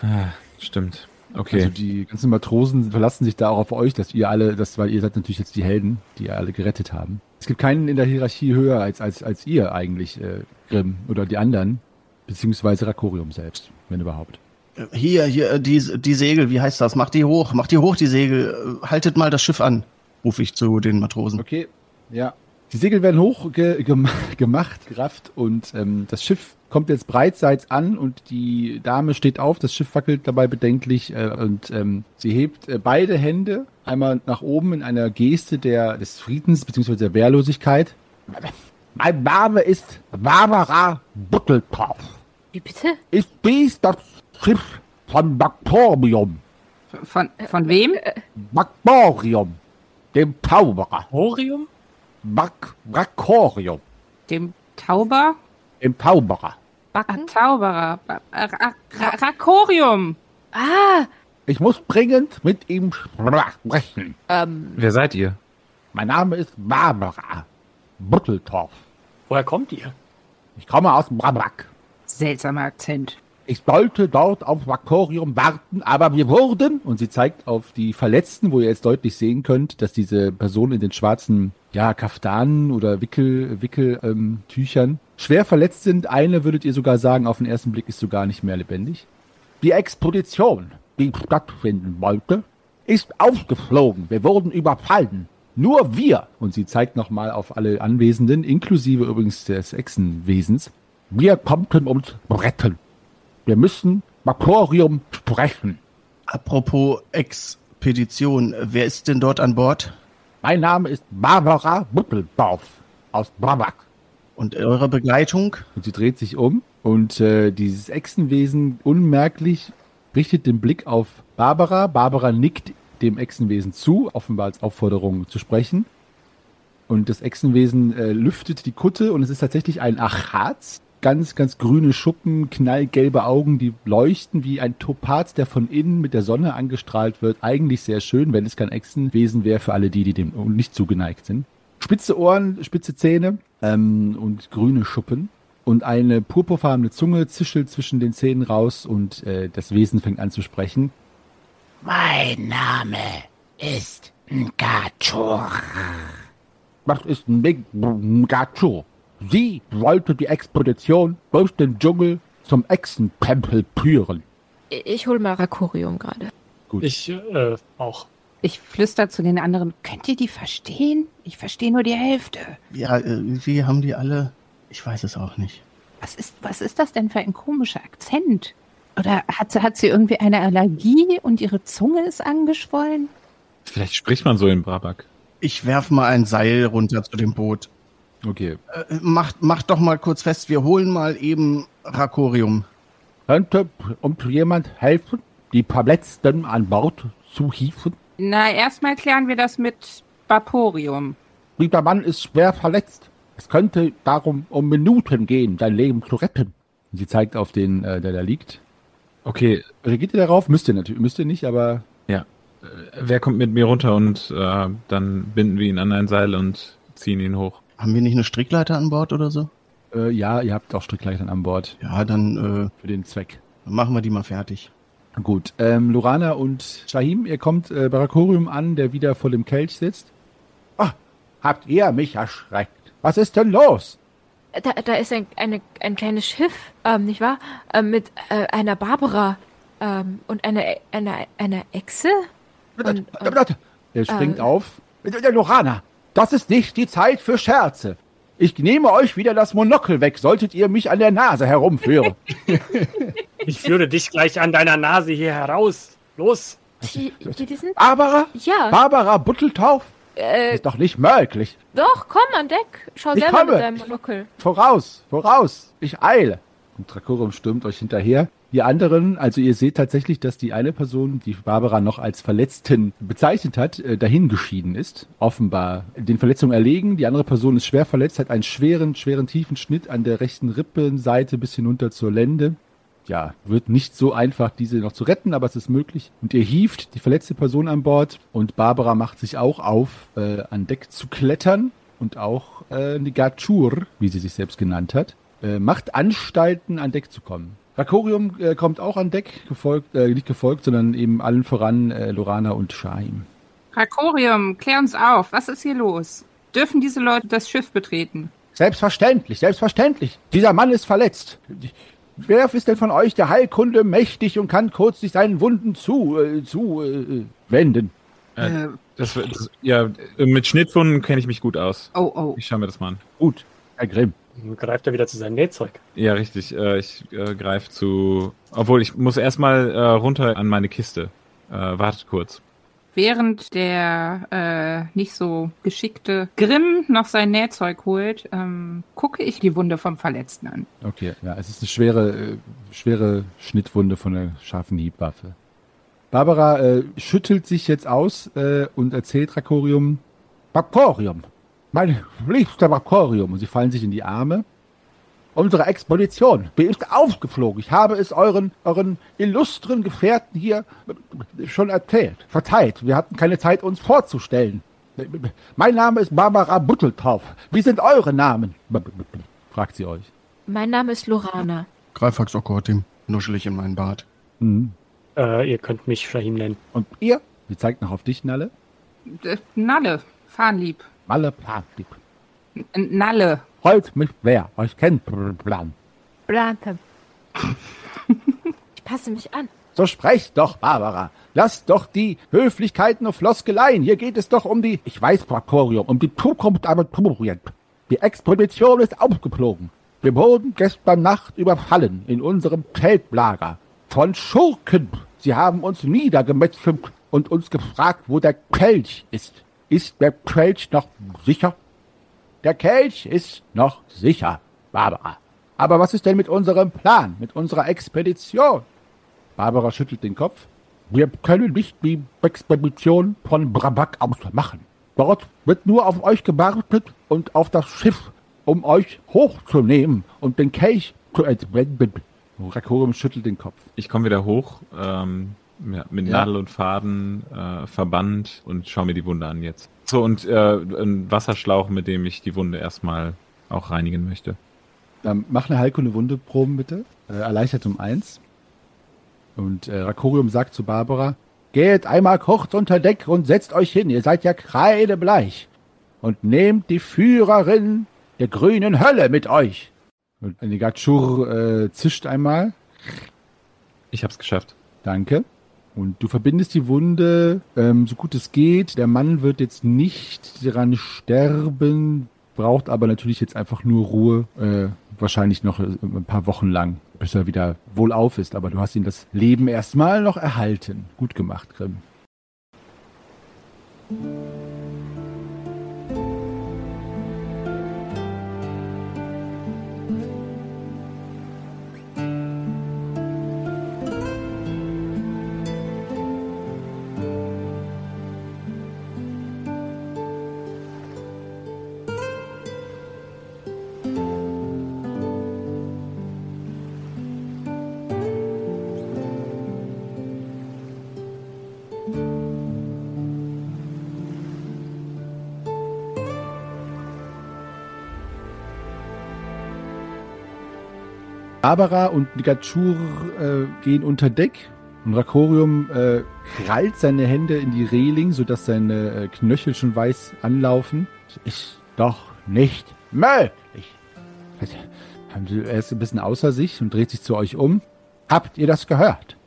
S2: Ah, stimmt. Okay.
S1: Also die ganzen Matrosen verlassen sich da auch auf euch, dass ihr alle, das, weil ihr seid natürlich jetzt die Helden, die ihr alle gerettet haben. Es gibt keinen in der Hierarchie höher als, als, als ihr eigentlich, äh, Grimm, oder die anderen. Beziehungsweise Rakorium selbst, wenn überhaupt.
S3: Hier, hier, äh, die, die Segel, wie heißt das? Macht die hoch, macht die hoch, die Segel. Äh, Haltet mal das Schiff an, rufe ich zu den Matrosen.
S1: Okay, Ja. Die Segel werden hoch ge gem gemacht, gerafft und ähm, das Schiff kommt jetzt breitseits an und die Dame steht auf, das Schiff wackelt dabei bedenklich äh, und ähm, sie hebt äh, beide Hände einmal nach oben in einer Geste der, des Friedens bzw. der Wehrlosigkeit. Mein Name ist Barbara Butteltopf.
S4: Wie bitte?
S1: Ich dies das Schiff von Baktorium.
S6: Von, von wem?
S1: Baktorium. Dem Zauberer.
S5: Horium?
S1: Bak Bakorium.
S6: Dem Tauber?
S1: Dem Zauberer.
S6: Ah,
S4: Backen?
S6: Ra Ra Rakorium.
S4: Ah,
S1: Ich muss dringend mit ihm sprechen.
S4: ähm,
S2: Wer seid ihr?
S1: Mein Name ist Barbara Butteltorf.
S5: Woher kommt ihr?
S1: Ich komme aus Brabak.
S6: Seltsamer Akzent.
S1: Ich sollte dort auf Vakorium warten, aber wir wurden, und sie zeigt auf die Verletzten, wo ihr jetzt deutlich sehen könnt, dass diese Person in den schwarzen, ja, Kaftanen oder Wickel, Wickel, ähm, schwer verletzt sind. Eine würdet ihr sogar sagen, auf den ersten Blick ist sogar nicht mehr lebendig. Die Expedition, die stattfinden wollte, ist aufgeflogen. Wir wurden überfallen. Nur wir, und sie zeigt nochmal auf alle Anwesenden, inklusive übrigens des Echsenwesens, wir konnten uns retten. Wir müssen Makorium sprechen.
S3: Apropos Expedition, wer ist denn dort an Bord?
S1: Mein Name ist Barbara Butteldorf aus Brabak.
S3: Und eure Begleitung?
S1: Und sie dreht sich um und äh, dieses Echsenwesen unmerklich richtet den Blick auf Barbara. Barbara nickt dem Echsenwesen zu, offenbar als Aufforderung zu sprechen. Und das Echsenwesen äh, lüftet die Kutte und es ist tatsächlich ein Achatz. Ganz, ganz grüne Schuppen, knallgelbe Augen, die leuchten wie ein Topaz, der von innen mit der Sonne angestrahlt wird. Eigentlich sehr schön, wenn es kein Echsenwesen wäre für alle die, die dem nicht zugeneigt sind. Spitze Ohren, spitze Zähne ähm, und grüne Schuppen. Und eine purpurfarbene Zunge zischelt zwischen den Zähnen raus und äh, das Wesen fängt an zu sprechen.
S8: Mein Name ist Ngachur.
S1: Was ist ein Gacho? Sie wollte die Expedition durch den Dschungel zum Echsentempel führen.
S4: ich hol mal Rakorium gerade.
S5: Ich äh, auch.
S6: Ich flüster zu den anderen. Könnt ihr die verstehen? Ich verstehe nur die Hälfte.
S3: Ja, irgendwie haben die alle. Ich weiß es auch nicht.
S6: Was ist, was ist das denn für ein komischer Akzent? Oder hat, sie- hat sie irgendwie eine Allergie und ihre Zunge ist angeschwollen?
S2: Vielleicht spricht man so in Brabak.
S3: Ich werf mal ein Seil runter zu dem Boot.
S1: Okay.
S3: Äh, macht, macht doch mal kurz fest, wir holen mal eben Rakorium.
S1: Könnte uns jemand helfen, die Verletzten an Bord zu hieven?
S6: Na, erstmal klären wir das mit Vaporium.
S1: Dieser Mann ist schwer verletzt. Es könnte darum um Minuten gehen, sein Leben zu retten. Sie zeigt auf den, äh, der da liegt.
S2: Okay,
S1: Reagiert ihr darauf? Müsst ihr natürlich, müsst ihr nicht, aber
S2: ja. Äh, Wer kommt mit mir runter und äh, dann binden wir ihn an ein Seil und ziehen ihn hoch.
S3: Haben wir nicht eine Strickleiter an Bord oder so?
S1: äh, ja, ihr habt auch Strickleitern an Bord
S3: Ja, dann
S1: für den Zweck.
S3: äh, machen wir die mal fertig.
S1: Gut, ähm, Lorana und Shahim, ihr kommt äh, Barakorium an, der wieder vor dem Kelch sitzt. Ah, habt ihr mich erschreckt? Was ist denn los?
S4: Da, da ist ein, eine, ein kleines Schiff, ähm, nicht wahr? Ähm, mit äh, einer Barbara ähm, und einer einer einer Echse. Und, und,
S1: Er springt
S4: äh,
S1: auf. Äh, Lorana, das ist nicht die Zeit für Scherze. Ich nehme euch wieder das Monokel weg, solltet ihr mich an der Nase herumführen.
S5: Ich führe dich gleich an deiner Nase hier heraus. Los!
S4: die, die, die sind.
S1: Barbara?
S4: Ja,
S1: Barbara Butteltauf?
S4: äh,
S1: Ist doch nicht möglich.
S4: doch, komm an Deck. Schau
S1: Ich
S4: selber
S1: komme.
S4: mit deinem Monokel.
S1: Voraus, voraus, ich eile. Und Dracorum stürmt euch hinterher. Die anderen, also ihr seht tatsächlich, dass die eine Person, die Barbara noch als Verletzten bezeichnet hat, äh, dahin geschieden ist. Offenbar den Verletzungen erlegen. Die andere Person ist schwer verletzt, hat einen schweren, schweren tiefen Schnitt an der rechten Rippenseite bis hinunter zur Lende. Ja, wird nicht so einfach, diese noch zu retten, aber es ist möglich. Und ihr hieft die verletzte Person an Bord und Barbara macht sich auch auf, äh, an Deck zu klettern und auch äh, Negatur, wie sie sich selbst genannt hat, äh, macht Anstalten, an Deck zu kommen. Rakorium äh, kommt auch an Deck, gefolgt, äh, nicht gefolgt, sondern eben allen voran äh, Lorana und Shaim.
S6: Rakorium, klär uns auf. Was ist hier los? Dürfen diese Leute das Schiff betreten?
S1: Selbstverständlich, selbstverständlich. Dieser Mann ist verletzt. Wer ist denn von euch der Heilkunde mächtig und kann kurz sich seinen Wunden zu, äh, zu äh, wenden?
S6: Äh,
S2: Das, das, ja, mit Schnittwunden kenne ich mich gut aus.
S6: Oh, oh.
S2: Ich schaue mir das mal an.
S1: Gut, Herr Grimm.
S5: Dann greift er wieder zu seinem Nähzeug.
S2: Ja, richtig. Äh, ich äh, greife zu. Obwohl, ich muss erstmal äh, runter an meine Kiste. Äh, wartet kurz.
S6: Während der äh, nicht so geschickte Grimm noch sein Nähzeug holt, ähm, gucke ich die Wunde vom Verletzten an.
S1: Okay, ja, es ist eine schwere, äh, schwere Schnittwunde von einer scharfen Hiebwaffe. Barbara äh, schüttelt sich jetzt aus äh, und erzählt Rakorium, Bakorium, mein liebster Bakorium. Und sie fallen sich in die Arme. Unsere Expedition ist aufgeflogen. Ich habe es euren, euren illustren Gefährten hier schon erzählt. Verzeiht, wir hatten keine Zeit, uns vorzustellen. Mein Name ist Barbara Butteltauf. Wie sind eure Namen? fragt sie euch.
S4: Mein Name ist Lorana.
S3: Greifax Okortim, nuschel ich in meinen Bart.
S1: Mhm.
S5: Äh, ihr könnt mich Shahim nennen.
S1: Und ihr? Sie zeigt noch auf dich, Nalle.
S6: Äh, Nalle, Fahnlieb.
S1: Malle Planlieb.
S6: N- Nalle.
S1: Freut mich wer. Euch kennt Plan.
S4: Brante. Ich passe mich an.
S1: So sprecht doch, Barbara. Lasst doch die Höflichkeiten und Floskeleien. Hier geht es doch um die, ich weiß, Prakorium, um die Zukunft Aventurien. Die Expedition ist aufgeflogen. Wir wurden gestern Nacht überfallen in unserem Zeltlager von Schurken. Sie haben uns niedergemetzelt und uns gefragt, wo der Kelch ist. Ist der Kelch noch sicher? Der Kelch ist noch sicher, Barbara. Aber was ist denn mit unserem Plan, mit unserer Expedition? Barbara schüttelt den Kopf. Wir können nicht die Expedition von Brabak aus machen. Dort wird nur auf euch gewartet und auf das Schiff, um euch hochzunehmen und den Kelch zu entwenden. Rakorium schüttelt den Kopf.
S2: Ich komme wieder hoch ähm, ja, mit
S1: Ja.
S2: Nadel und Faden, äh, Verband und schaue mir die Wunde an jetzt. So, und äh, ein Wasserschlauch, mit dem ich die Wunde erstmal auch reinigen möchte.
S1: Ähm, mach eine Heilkunde Wundeproben bitte. Äh, erleichtert um eins. Und äh, Rakorium sagt zu Barbara, geht einmal kurz unter Deck und setzt euch hin. Ihr seid ja kreidebleich. Und nehmt die Führerin der grünen Hölle mit euch. Und Negachur äh, zischt einmal.
S2: Ich hab's geschafft.
S1: Danke. Und du verbindest die Wunde, ähm, so gut es geht. Der Mann wird jetzt nicht daran sterben, braucht aber natürlich jetzt einfach nur Ruhe, äh, wahrscheinlich noch äh, ein paar Wochen lang, bis er wieder wohlauf ist. Aber du hast ihm das Leben erstmal noch erhalten. Gut gemacht, Grimm. Barbara und Negachur äh, gehen unter Deck und Rakorium äh, krallt seine Hände in die Reling, sodass seine äh, Knöchel schon weiß anlaufen. Das ist doch nicht möglich. Haben Sie- Er ist ein bisschen außer sich und dreht sich zu euch um. Habt ihr das gehört?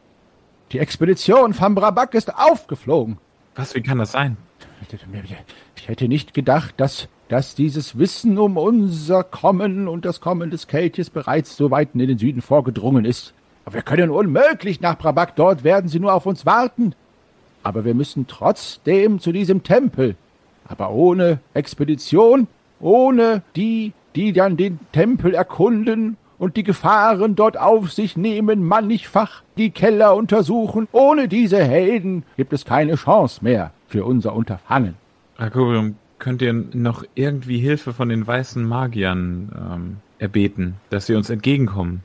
S1: Die Expedition von Brabak ist aufgeflogen.
S2: Was, wie kann das sein?
S1: Ich hätte nicht gedacht, dass, dass dieses Wissen um unser Kommen und das Kommen des Kelches bereits so weit in den Süden vorgedrungen ist. Aber wir können unmöglich nach Brabak, dort werden sie nur auf uns warten. Aber wir müssen trotzdem zu diesem Tempel. Aber ohne Expedition, ohne die, die dann den Tempel erkunden und die Gefahren dort auf sich nehmen, mannigfach die Keller untersuchen, ohne diese Helden gibt es keine Chance mehr für unser Unterfangen.
S2: Rakorium, könnt ihr noch irgendwie Hilfe von den weißen Magiern ähm, erbeten, dass sie uns entgegenkommen?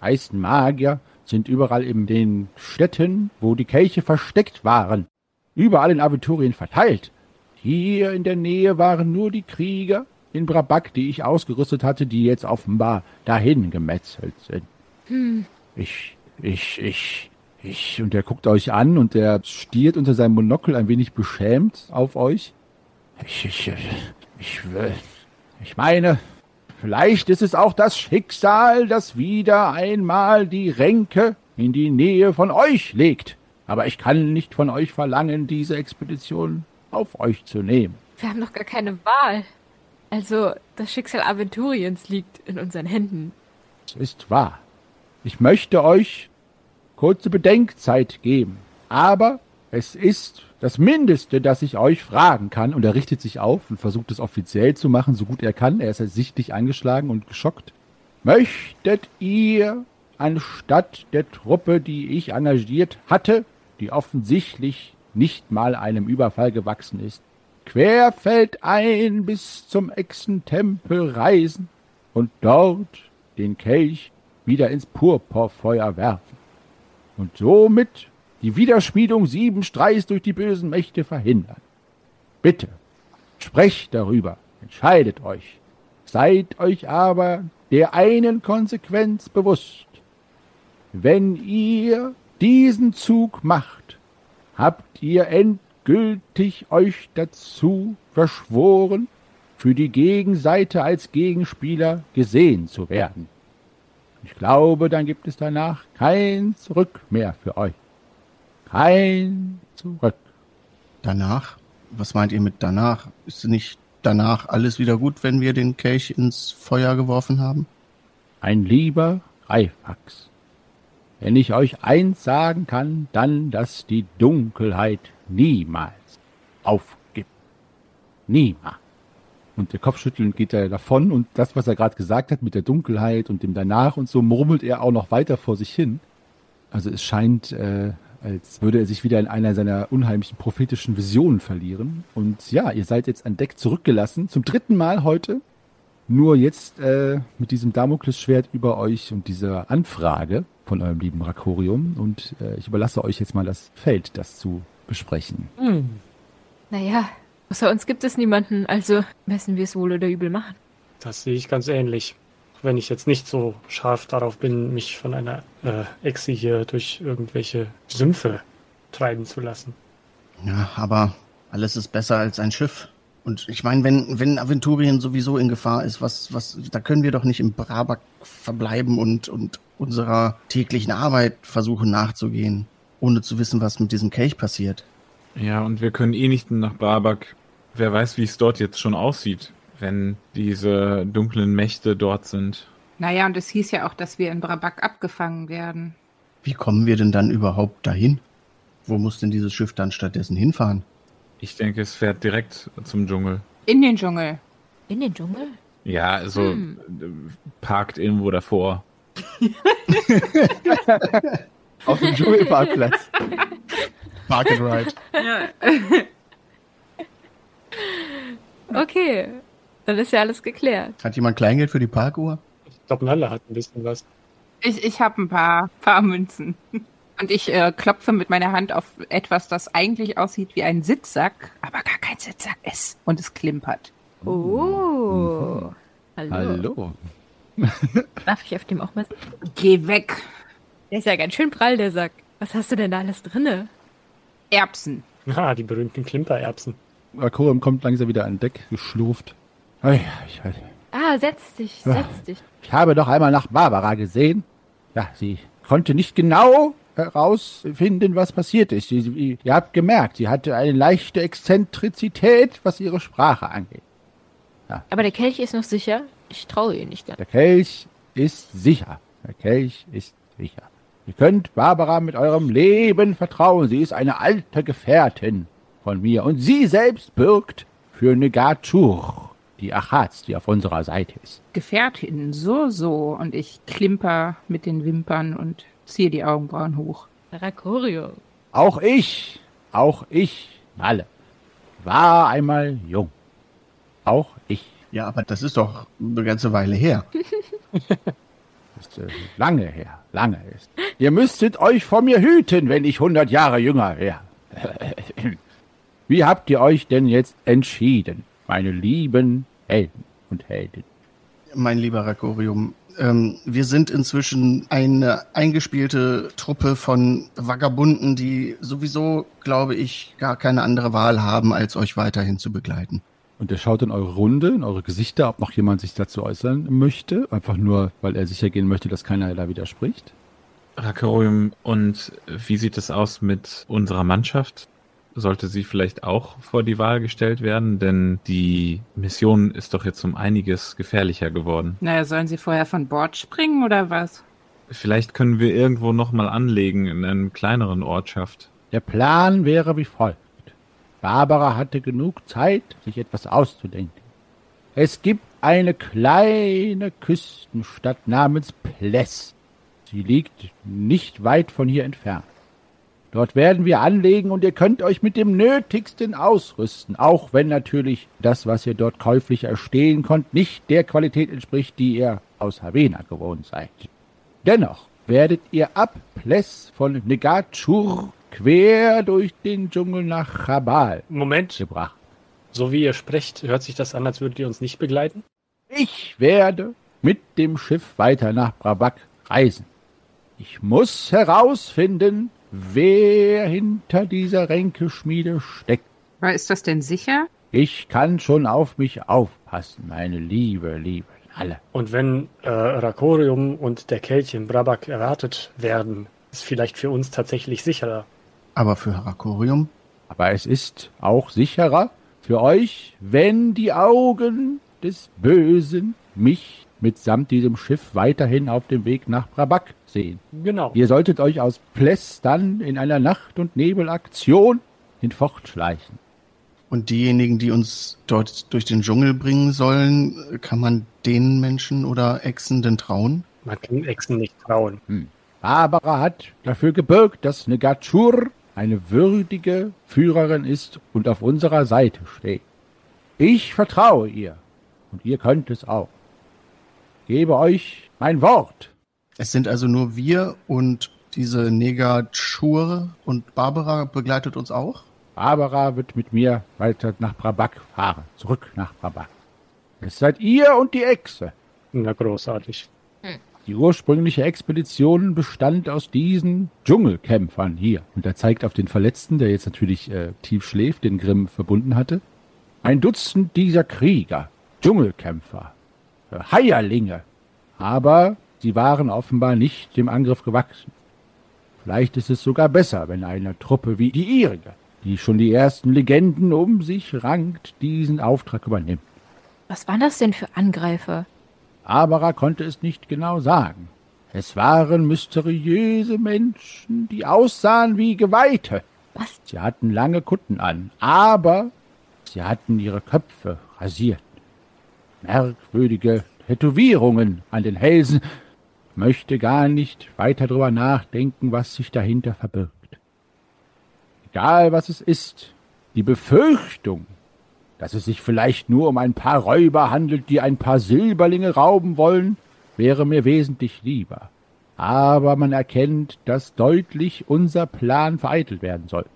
S1: Weißen Magier sind überall in den Städten, wo die Kelche versteckt waren. Überall in Aventurien verteilt. Hier in der Nähe waren nur die Krieger in Brabak, die ich ausgerüstet hatte, die jetzt offenbar dahin gemetzelt sind. Ich, ich, ich, ich, und er guckt euch an und er stiert unter seinem Monokel ein wenig beschämt auf euch. Ich, ich, ich, will, ich meine, vielleicht ist es auch das Schicksal, das wieder einmal die Ränke in die Nähe von euch legt. Aber ich kann nicht von euch verlangen, diese Expedition auf euch zu nehmen.
S4: Wir haben doch gar keine Wahl. Also, das Schicksal Aventuriens liegt in unseren Händen.
S1: Es ist wahr. Ich möchte euch kurze Bedenkzeit geben. Aber es ist das Mindeste, das ich euch fragen kann. Und er richtet sich auf und versucht es offiziell zu machen, so gut er kann. Er ist sichtlich angeschlagen und geschockt. Möchtet ihr anstatt der Truppe, die ich engagiert hatte, die offensichtlich nicht mal einem Überfall gewachsen ist, querfeldein bis zum Echsentempel reisen und dort den Kelch wieder ins Purpurfeuer werfen und somit die Widerschmiedung sieben Streichs durch die bösen Mächte verhindern. Bitte, sprecht darüber, entscheidet euch, seid euch aber der einen Konsequenz bewusst. Wenn ihr diesen Zug macht, habt ihr endgültig euch dazu verschworen, für die Gegenseite als Gegenspieler gesehen zu werden. Ich glaube, dann gibt es danach kein Zurück mehr für euch. Kein Zurück.
S3: Danach? Was meint ihr mit danach? Ist nicht danach alles wieder gut, wenn wir den Kelch ins Feuer geworfen haben?
S1: Ein lieber Greifax. Wenn ich euch eins sagen kann, dann, dass die Dunkelheit niemals aufgibt. Niemals. Und der Kopfschütteln geht er davon und das, was er gerade gesagt hat mit der Dunkelheit und dem danach und so, murmelt er auch noch weiter vor sich hin. Also es scheint, äh, als würde er sich wieder in einer seiner unheimlichen prophetischen Visionen verlieren. Und ja, ihr seid jetzt an Deck zurückgelassen, zum dritten Mal heute. Nur jetzt äh, mit diesem Damoklesschwert über euch und dieser Anfrage von eurem lieben Rakorium. Und äh, ich überlasse euch jetzt mal das Feld, das zu besprechen.
S5: Hm.
S4: Naja, außer uns gibt es niemanden, also müssen wir es wohl oder übel machen.
S5: Das sehe ich ganz ähnlich. Wenn ich jetzt nicht so scharf darauf bin, mich von einer äh, Echse hier durch irgendwelche Sümpfe treiben zu lassen.
S3: Ja, aber alles ist besser als ein Schiff. Und ich meine, wenn, wenn Aventurien sowieso in Gefahr ist, was, was, da können wir doch nicht im Brabak verbleiben und, und unserer täglichen Arbeit versuchen nachzugehen, ohne zu wissen, was mit diesem Kelch passiert.
S2: Ja, und wir können eh nicht nach Barbak. Wer weiß, wie es dort jetzt schon aussieht, wenn diese dunklen Mächte dort sind.
S6: Naja, und es hieß ja auch, dass wir in Brabak abgefangen werden.
S3: Wie kommen wir denn dann überhaupt dahin? Wo muss denn dieses Schiff dann stattdessen hinfahren?
S2: Ich denke, es fährt direkt zum Dschungel.
S6: In den Dschungel.
S4: In den Dschungel?
S2: Ja, also
S4: Hm.
S2: äh, parkt irgendwo davor.
S1: Auf dem Dschungelparkplatz.
S3: Park and Ride.
S4: Okay, dann ist ja alles geklärt.
S3: Hat jemand Kleingeld für die Parkuhr?
S5: Ich glaube, Nalle hat ein bisschen was.
S6: Ich, ich habe ein paar, paar Münzen. Und ich äh, klopfe mit meiner Hand auf etwas, das eigentlich aussieht wie ein Sitzsack, aber gar kein Sitzsack ist. Und es klimpert.
S4: Oh. Hallo.
S1: Hallo.
S4: Darf ich auf dem auch mal sitzen?
S6: Geh weg.
S4: Der ist ja ganz schön prall, der Sack. Was hast du denn da alles drinne?
S6: Erbsen.
S5: Ah, die berühmten Klimpererbsen.
S1: Rakorium kommt langsam wieder an Deck geschlurft. Ei, Ich,
S4: Ah, setz dich, setz dich.
S1: ich habe doch einmal nach Barbara gesehen. Ja, sie konnte nicht genau herausfinden, was passiert ist. Sie, sie, ihr habt gemerkt, sie hatte eine leichte Exzentrizität, was ihre Sprache angeht.
S4: Aber der Kelch ist noch sicher. Ich traue ihr nicht ganz.
S1: Der Kelch ist sicher. Der Kelch ist sicher. Ihr könnt Barbara mit eurem Leben vertrauen. Sie ist eine alte Gefährtin von mir. Und sie selbst bürgt für Negatur, die Achaz, die auf unserer Seite ist.
S6: Gefährtin, so, so. Und ich klimper mit den Wimpern und ziehe die Augenbrauen hoch.
S4: Rakorio.
S1: Auch ich, auch ich, alle, war einmal jung. Auch ich.
S3: Ja, aber das ist doch eine ganze Weile her.
S1: ist äh, lange her, lange ist. Ihr müsstet euch vor mir hüten, wenn ich hundert Jahre jünger wäre. Wie habt ihr euch denn jetzt entschieden, meine lieben Helden und Heldinnen?
S3: Mein lieber Rakorium, ähm, wir sind inzwischen eine eingespielte Truppe von Vagabunden, die sowieso, glaube ich, gar keine andere Wahl haben, als euch weiterhin zu begleiten.
S1: Und er schaut in eure Runde, in eure Gesichter, ob noch jemand sich dazu äußern möchte. Einfach nur, weil er sicher gehen möchte, dass keiner da widerspricht.
S2: Rakorium, und wie sieht es aus mit unserer Mannschaft? Sollte sie vielleicht auch vor die Wahl gestellt werden? Denn die Mission ist doch jetzt um einiges gefährlicher geworden.
S6: Naja, sollen sie vorher von Bord springen oder was?
S2: Vielleicht können wir irgendwo nochmal anlegen in einer kleineren Ortschaft.
S1: Der Plan wäre wie folgt. Barbara hatte genug Zeit, sich etwas auszudenken. Es gibt eine kleine Küstenstadt namens Pless. Sie liegt nicht weit von hier entfernt. Dort werden wir anlegen und ihr könnt euch mit dem Nötigsten ausrüsten, auch wenn natürlich das, was ihr dort käuflich erstehen konnt, nicht der Qualität entspricht, die ihr aus Havena gewohnt seid. Dennoch werdet ihr ab Pless von Negachur quer durch den Dschungel nach Chabal
S5: Moment,
S1: gebracht.
S5: so wie ihr sprecht, hört sich das an, als würdet ihr uns nicht begleiten?
S1: Ich werde mit dem Schiff weiter nach Brabak reisen. Ich muss herausfinden, wer hinter dieser Ränkeschmiede steckt.
S6: Aber ist das denn sicher?
S1: Ich kann schon auf mich aufpassen, meine liebe, liebe Alle.
S5: Und wenn äh, Rakorium und der Kelch in Brabak erwartet werden, ist vielleicht für uns tatsächlich sicherer.
S3: Aber für Harakorium?
S1: Aber es ist auch sicherer für euch, wenn die Augen des Bösen mich mitsamt diesem Schiff weiterhin auf dem Weg nach Brabak sehen.
S5: Genau.
S1: Ihr solltet euch aus Pless dann in einer Nacht- und Nebelaktion hinfortschleichen.
S3: Und diejenigen, die uns dort durch den Dschungel bringen sollen, kann man den Menschen oder Echsen denn trauen?
S5: Man kann Echsen nicht trauen.
S1: Barbara hat dafür gebürgt, dass Negachur eine würdige Führerin ist und auf unserer Seite steht. Ich vertraue ihr und ihr könnt es auch. Gebe euch mein Wort.
S3: Es sind also nur wir und diese Negachur und Barbara begleitet uns auch?
S1: Barbara wird mit mir weiter nach Brabak fahren, zurück nach Brabak. Es seid ihr und die Echse.
S5: Na, großartig.
S1: Die ursprüngliche Expedition bestand aus diesen Dschungelkämpfern hier. Und er zeigt auf den Verletzten, der jetzt natürlich äh, tief schläft, den Grimm verbunden hatte. Ein Dutzend dieser Krieger, Dschungelkämpfer, Heierlinge. Aber sie waren offenbar nicht dem Angriff gewachsen. Vielleicht ist es sogar besser, wenn eine Truppe wie die ihrige, die schon die ersten Legenden um sich rankt, diesen Auftrag übernimmt.
S4: Was waren das denn für Angreifer?
S1: Barbara konnte es nicht genau sagen. Es waren mysteriöse Menschen, die aussahen wie Geweihte.
S4: Was?
S1: Sie hatten lange Kutten an, aber sie hatten ihre Köpfe rasiert. Merkwürdige Tätowierungen an den Hälsen. Möchte gar nicht weiter drüber nachdenken, was sich dahinter verbirgt. Egal was es ist, die Befürchtung, dass es sich vielleicht nur um ein paar Räuber handelt, die ein paar Silberlinge rauben wollen, wäre mir wesentlich lieber. Aber man erkennt, dass deutlich unser Plan vereitelt werden soll.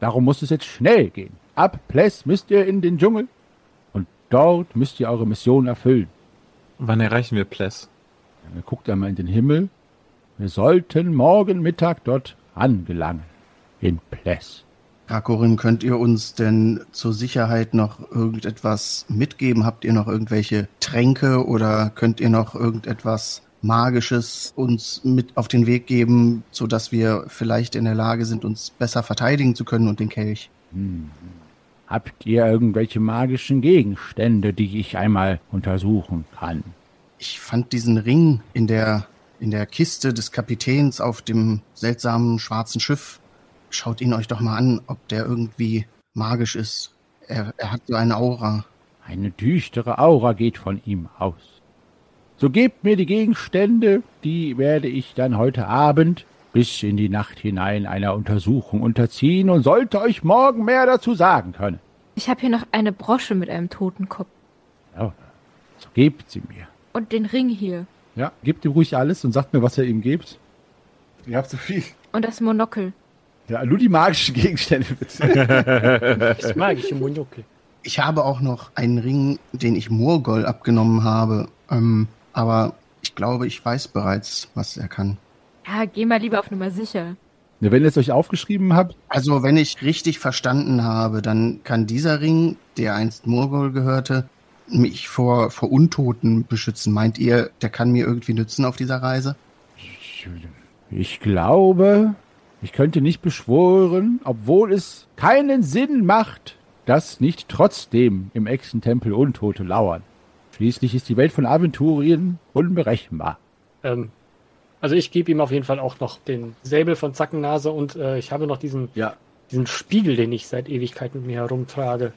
S1: Darum muss es jetzt schnell gehen. Ab Pless müsst ihr in den Dschungel dort müsst ihr eure Mission erfüllen.
S2: Wann erreichen wir Pless?
S1: Dann guckt einmal in den Himmel. Wir sollten morgen Mittag dort angelangen. In Pless.
S3: Rakorim, könnt ihr uns denn zur Sicherheit noch irgendetwas mitgeben? Habt ihr noch irgendwelche Tränke oder könnt ihr noch irgendetwas Magisches uns mit auf den Weg geben, so dass wir vielleicht in der Lage sind, uns besser verteidigen zu können und den Kelch?
S1: Habt ihr irgendwelche magischen Gegenstände, die ich einmal untersuchen kann?
S3: Ich fand diesen Ring in der, in der Kiste des Kapitäns auf dem seltsamen schwarzen Schiff. Schaut ihn euch doch mal an, ob der irgendwie magisch ist. Er, er hat so eine Aura.
S1: Eine düstere Aura geht von ihm aus. So gebt mir die Gegenstände, die werde ich dann heute Abend bis in die Nacht hinein einer Untersuchung unterziehen und sollte euch morgen mehr dazu sagen können.
S4: Ich habe hier noch eine Brosche mit einem Totenkopf.
S1: Ja, so gebt sie mir.
S4: Und den Ring hier.
S1: Ja, gebt ihm ruhig alles und sagt mir, was er ihm gibt. Ihr habt so viel.
S4: Und das Monokel.
S1: Ja, nur die magischen Gegenstände, bitte.
S5: Das magische Monokel.
S3: Ich habe auch noch einen Ring, den ich Murgol abgenommen habe. Ähm, aber ich glaube, ich weiß bereits, was er kann.
S4: Ja, geh mal lieber auf Nummer sicher.
S1: Ja, wenn ihr es euch aufgeschrieben habt,
S3: Also, wenn ich richtig verstanden habe, dann kann dieser Ring, der einst Murgol gehörte, mich vor, vor Untoten beschützen. Meint ihr, der kann mir irgendwie nützen auf dieser Reise?
S1: Ich glaube, ich könnte nicht beschwören, obwohl es keinen Sinn macht, dass nicht trotzdem im Echsentempel Untote lauern. Schließlich ist die Welt von Aventurien unberechenbar.
S5: Ähm, also ich gebe ihm auf jeden Fall auch noch den Säbel von Zackennase und äh, ich habe noch diesen,
S1: Ja.
S5: diesen Spiegel, den ich seit Ewigkeit mit mir herumtrage.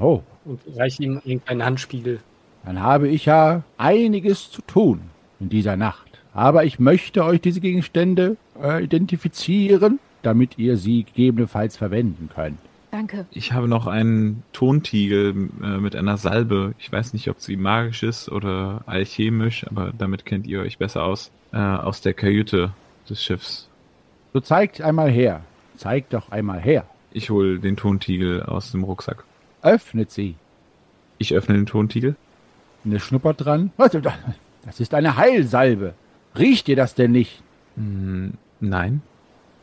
S1: Oh,
S5: Und reiche ihm einen kleinen Handspiegel.
S1: dann habe ich ja einiges zu tun in dieser Nacht. Aber ich möchte euch diese Gegenstände äh, identifizieren, damit ihr sie gegebenenfalls verwenden könnt.
S4: Danke.
S2: Ich habe noch einen Tontiegel äh, mit einer Salbe. Ich weiß nicht, ob sie magisch ist oder alchemisch, aber damit kennt ihr euch besser aus. Äh, aus der Kajüte des Schiffs.
S1: So zeigt einmal her. Zeigt doch einmal her.
S2: Ich hole den Tontiegel aus dem Rucksack.
S1: Öffnet sie.
S2: Ich öffne den Tontiegel.
S1: Er schnuppert dran. Was? Das ist eine Heilsalbe. Riecht ihr das denn nicht?
S2: Hm, nein.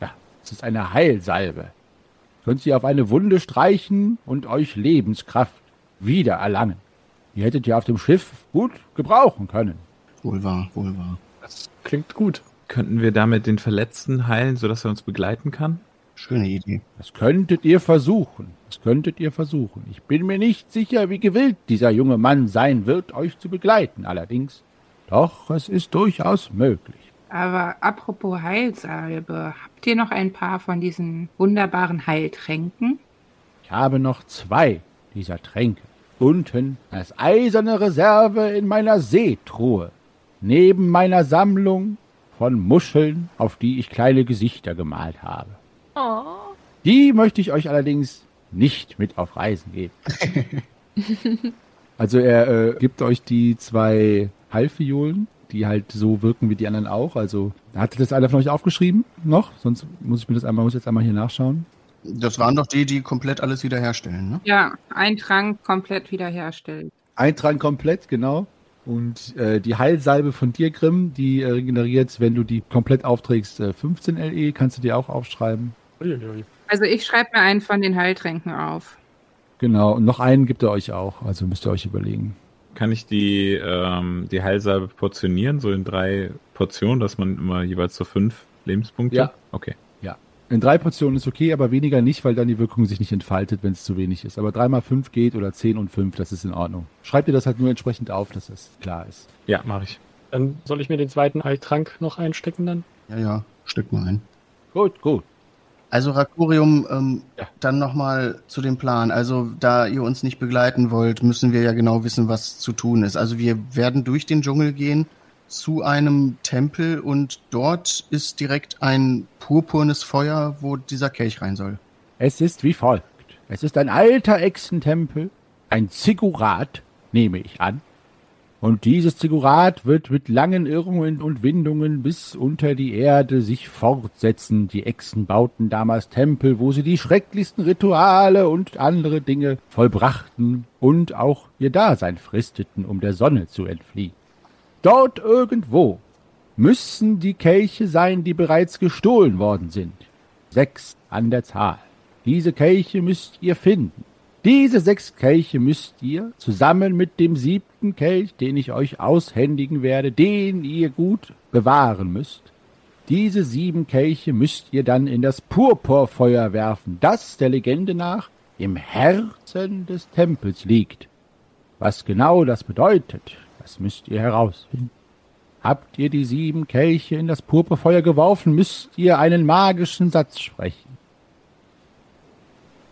S1: Ja, es ist eine Heilsalbe. Könnt sie auf eine Wunde streichen und euch Lebenskraft wiedererlangen. Die hättet ihr auf dem Schiff gut gebrauchen können.
S3: Wohl wahr, wohl wahr.
S5: Das klingt gut.
S2: Könnten wir damit den Verletzten heilen, sodass er uns begleiten kann?
S3: Schöne Idee.
S1: Das könntet ihr versuchen. Das könntet ihr versuchen. Ich bin mir nicht sicher, wie gewillt dieser junge Mann sein wird, euch zu begleiten. Allerdings, doch, es ist durchaus möglich.
S6: Aber apropos Heilsalbe, habt ihr noch ein paar von diesen wunderbaren Heiltränken?
S1: Ich habe noch zwei dieser Tränke. Unten als eiserne Reserve in meiner Seetruhe. Neben meiner Sammlung von Muscheln, auf die ich kleine Gesichter gemalt habe.
S4: Oh.
S1: Die möchte ich euch allerdings nicht mit auf Reisen geben. also er äh, gibt euch die zwei Heilfiolen, die halt so wirken wie die anderen auch. Also hatte das einer von euch aufgeschrieben noch? Sonst muss ich mir das einmal, muss jetzt einmal hier nachschauen.
S3: Das waren doch die, die komplett alles wiederherstellen, ne?
S6: Ja, ein Trank komplett wiederherstellen.
S1: Eintragen komplett, genau. Und äh, die Heilsalbe von dir, Grimm, die äh, regeneriert, wenn du die komplett aufträgst, äh, 15 LE, kannst du dir auch aufschreiben.
S6: Also ich schreibe mir einen von den Heiltränken auf.
S1: Genau, und noch einen gibt er euch auch, also müsst ihr euch überlegen.
S2: Kann ich die, ähm, die Heilsalbe portionieren, so in drei Portionen, dass man immer jeweils so fünf Lebenspunkte?
S1: Ja.
S2: Okay.
S1: In drei Portionen ist okay, aber weniger nicht, weil dann die Wirkung sich nicht entfaltet, wenn es zu wenig ist. Aber dreimal fünf geht oder zehn und fünf, das ist in Ordnung. Schreibt ihr das halt nur entsprechend auf, dass das klar ist.
S2: Ja, mache ich.
S5: Dann soll ich mir den zweiten Heiltrank noch einstecken dann?
S3: Ja, ja, steck mal ein.
S1: Gut, gut.
S3: Also Rakorium, ähm,
S1: Ja.
S3: dann nochmal zu dem Plan. Also da ihr uns nicht begleiten wollt, müssen wir ja genau wissen, was zu tun ist. Also wir werden durch den Dschungel gehen zu einem Tempel und dort ist direkt ein purpurnes Feuer, wo dieser Kelch rein soll.
S1: Es ist wie folgt. Es ist ein alter Echsentempel, ein Ziggurat, nehme ich an. Und dieses Ziggurat wird mit langen Irrungen und Windungen bis unter die Erde sich fortsetzen. Die Echsen bauten damals Tempel, wo sie die schrecklichsten Rituale und andere Dinge vollbrachten und auch ihr Dasein fristeten, um der Sonne zu entfliehen. Dort irgendwo müssen die Kelche sein, die bereits gestohlen worden sind. Sechs an der Zahl. Diese Kelche müsst ihr finden. Diese sechs Kelche müsst ihr zusammen mit dem siebten Kelch, den ich euch aushändigen werde, den ihr gut bewahren müsst. Diese sieben Kelche müsst ihr dann in das Purpurfeuer werfen, das der Legende nach im Herzen des Tempels liegt. Was genau das bedeutet, das müsst ihr herausfinden. Habt ihr die sieben Kelche in das Purpurfeuer geworfen, müsst ihr einen magischen Satz sprechen.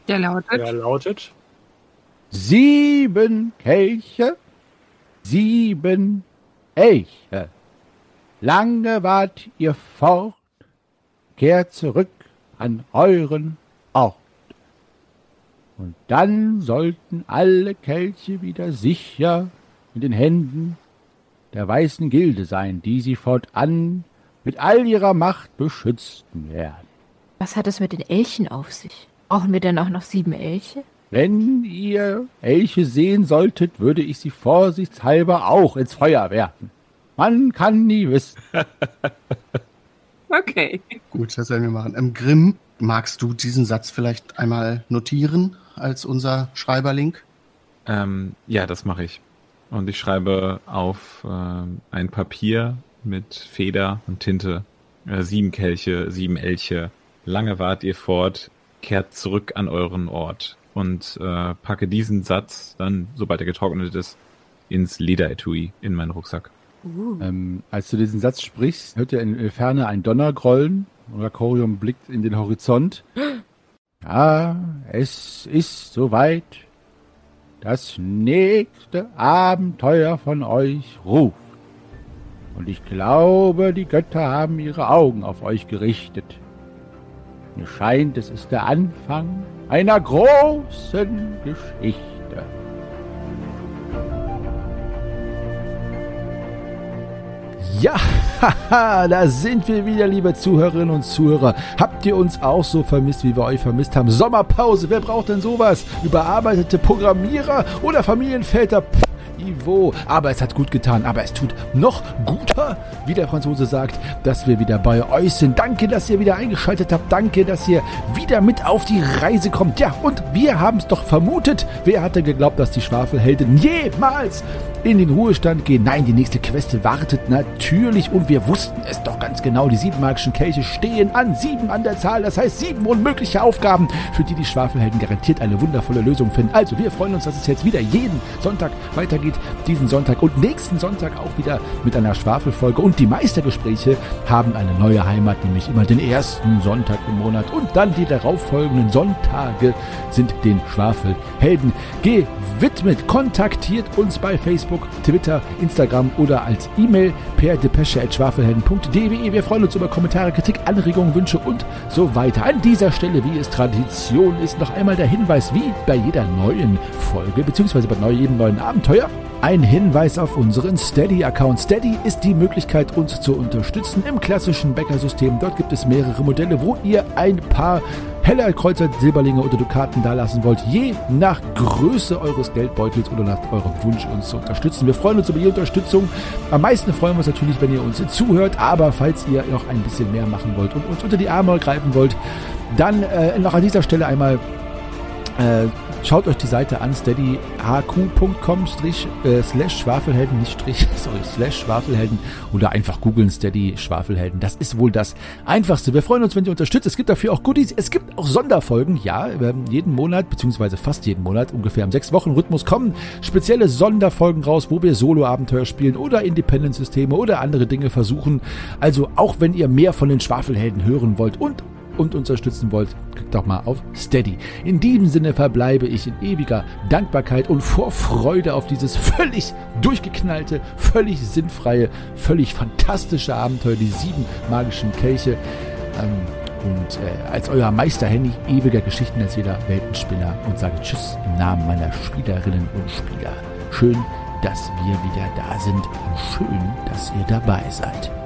S6: Der lautet,
S5: Der lautet.
S1: Sieben Kelche, sieben Elche. Lange wart ihr fort, kehrt zurück an euren Ort. Und dann sollten alle Kelche wieder sicher in den Händen der weißen Gilde sein, die sie fortan mit all ihrer Macht beschützen werden.
S4: Was hat es mit den Elchen auf sich? Brauchen wir denn auch noch sieben Elche?
S1: Wenn ihr Elche sehen solltet, würde ich sie vorsichtshalber auch ins Feuer werfen. Man kann nie wissen.
S6: okay.
S3: Gut, das werden wir machen. Ähm, Grimm, magst du diesen Satz vielleicht einmal notieren als unser Schreiberlink?
S2: Ähm, ja, das mache ich. Und ich schreibe auf ähm, ein Papier mit Feder und Tinte äh, sieben Kelche, sieben Elche. Lange wart ihr fort, kehrt zurück an euren Ort und äh, packe diesen Satz dann, sobald er getrocknet ist, ins Lederetui in meinen Rucksack.
S1: Ähm, als du diesen Satz sprichst, hört ihr in der Ferne ein Donner grollen und Rakorium blickt in den Horizont. Ja, es ist soweit. Das nächste Abenteuer von euch ruft. Und ich glaube, die Götter haben ihre Augen auf euch gerichtet. Mir scheint, es ist der Anfang einer großen Geschichte. Ja, haha, da sind wir wieder, liebe Zuhörerinnen und Zuhörer. Habt ihr uns auch so vermisst, wie wir euch vermisst haben? Sommerpause, wer braucht denn sowas? Überarbeitete Programmierer oder Familienväter? Pff, Ivo. Aber es hat gut getan. Aber es tut noch guter, wie der Franzose sagt, dass wir wieder bei euch sind. Danke, dass ihr wieder eingeschaltet habt. Danke, dass ihr wieder mit auf die Reise kommt. Ja, und wir haben es doch vermutet. Wer hatte geglaubt, dass die Schwafelhelden jemals in den Ruhestand gehen? Nein, die nächste Queste wartet natürlich. Und wir wussten es doch ganz genau. Die sieben magischen Kelche stehen an. Sieben an der Zahl. Das heißt sieben unmögliche Aufgaben, für die die Schwafelhelden garantiert eine wundervolle Lösung finden. Also, wir freuen uns, dass es jetzt wieder jeden Sonntag weitergeht. Diesen Sonntag und nächsten Sonntag auch wieder mit einer Schwafelfolge. Und die Meistergespräche haben eine neue Heimat, nämlich immer den ersten Sonntag im Monat. Und dann die darauffolgenden Sonntage sind den Schwafelhelden gewidmet. Kontaktiert uns bei Facebook, Twitter, Instagram oder als E-Mail per depesche.schwafelhelden.de. Wir freuen uns über Kommentare, Kritik, Anregungen, Wünsche und so weiter. An dieser Stelle, wie es Tradition ist, noch einmal der Hinweis, wie bei jeder neuen Folge, beziehungsweise bei jedem neuen Abenteuer, ein Hinweis auf unseren Steady-Account. Steady ist die Möglichkeit, uns zu unterstützen im klassischen Bäckersystem. Dort gibt es mehrere Modelle, wo ihr ein paar Heller, Kreuzer, Silberlinge oder Dukaten dalassen wollt, je nach Größe eures Geldbeutels oder nach eurem Wunsch, uns zu unterstützen. Wir freuen uns über die Unterstützung. Am meisten freuen wir uns natürlich, wenn ihr uns zuhört, aber falls ihr noch ein bisschen mehr machen wollt und uns unter die Arme greifen wollt, dann äh, noch an dieser Stelle einmal äh, schaut euch die Seite an, steadyhq.com äh, slash Schwafelhelden, nicht Strich, sorry, slash Schwafelhelden oder einfach googeln Steady Schwafelhelden. Das ist wohl das Einfachste. Wir freuen uns, wenn ihr unterstützt. Es gibt dafür auch Goodies. Es gibt auch Sonderfolgen. Ja, jeden Monat, beziehungsweise fast jeden Monat, ungefähr im sechs Wochen Rhythmus kommen spezielle Sonderfolgen raus, wo wir Solo-Abenteuer spielen oder Independent-Systeme oder andere Dinge versuchen. Also auch wenn ihr mehr von den Schwafelhelden hören wollt und und unterstützen wollt, klickt doch mal auf Steady. In diesem Sinne verbleibe ich in ewiger Dankbarkeit und Vorfreude auf dieses völlig durchgeknallte, völlig sinnfreie, völlig fantastische Abenteuer, die sieben magischen Kelche. Ähm, und äh, als euer Meister Henny, ewiger Geschichtenerzähler, Weltenspinner und sage Tschüss im Namen meiner Spielerinnen und Spieler. Schön, dass wir wieder da sind und schön, dass ihr dabei seid.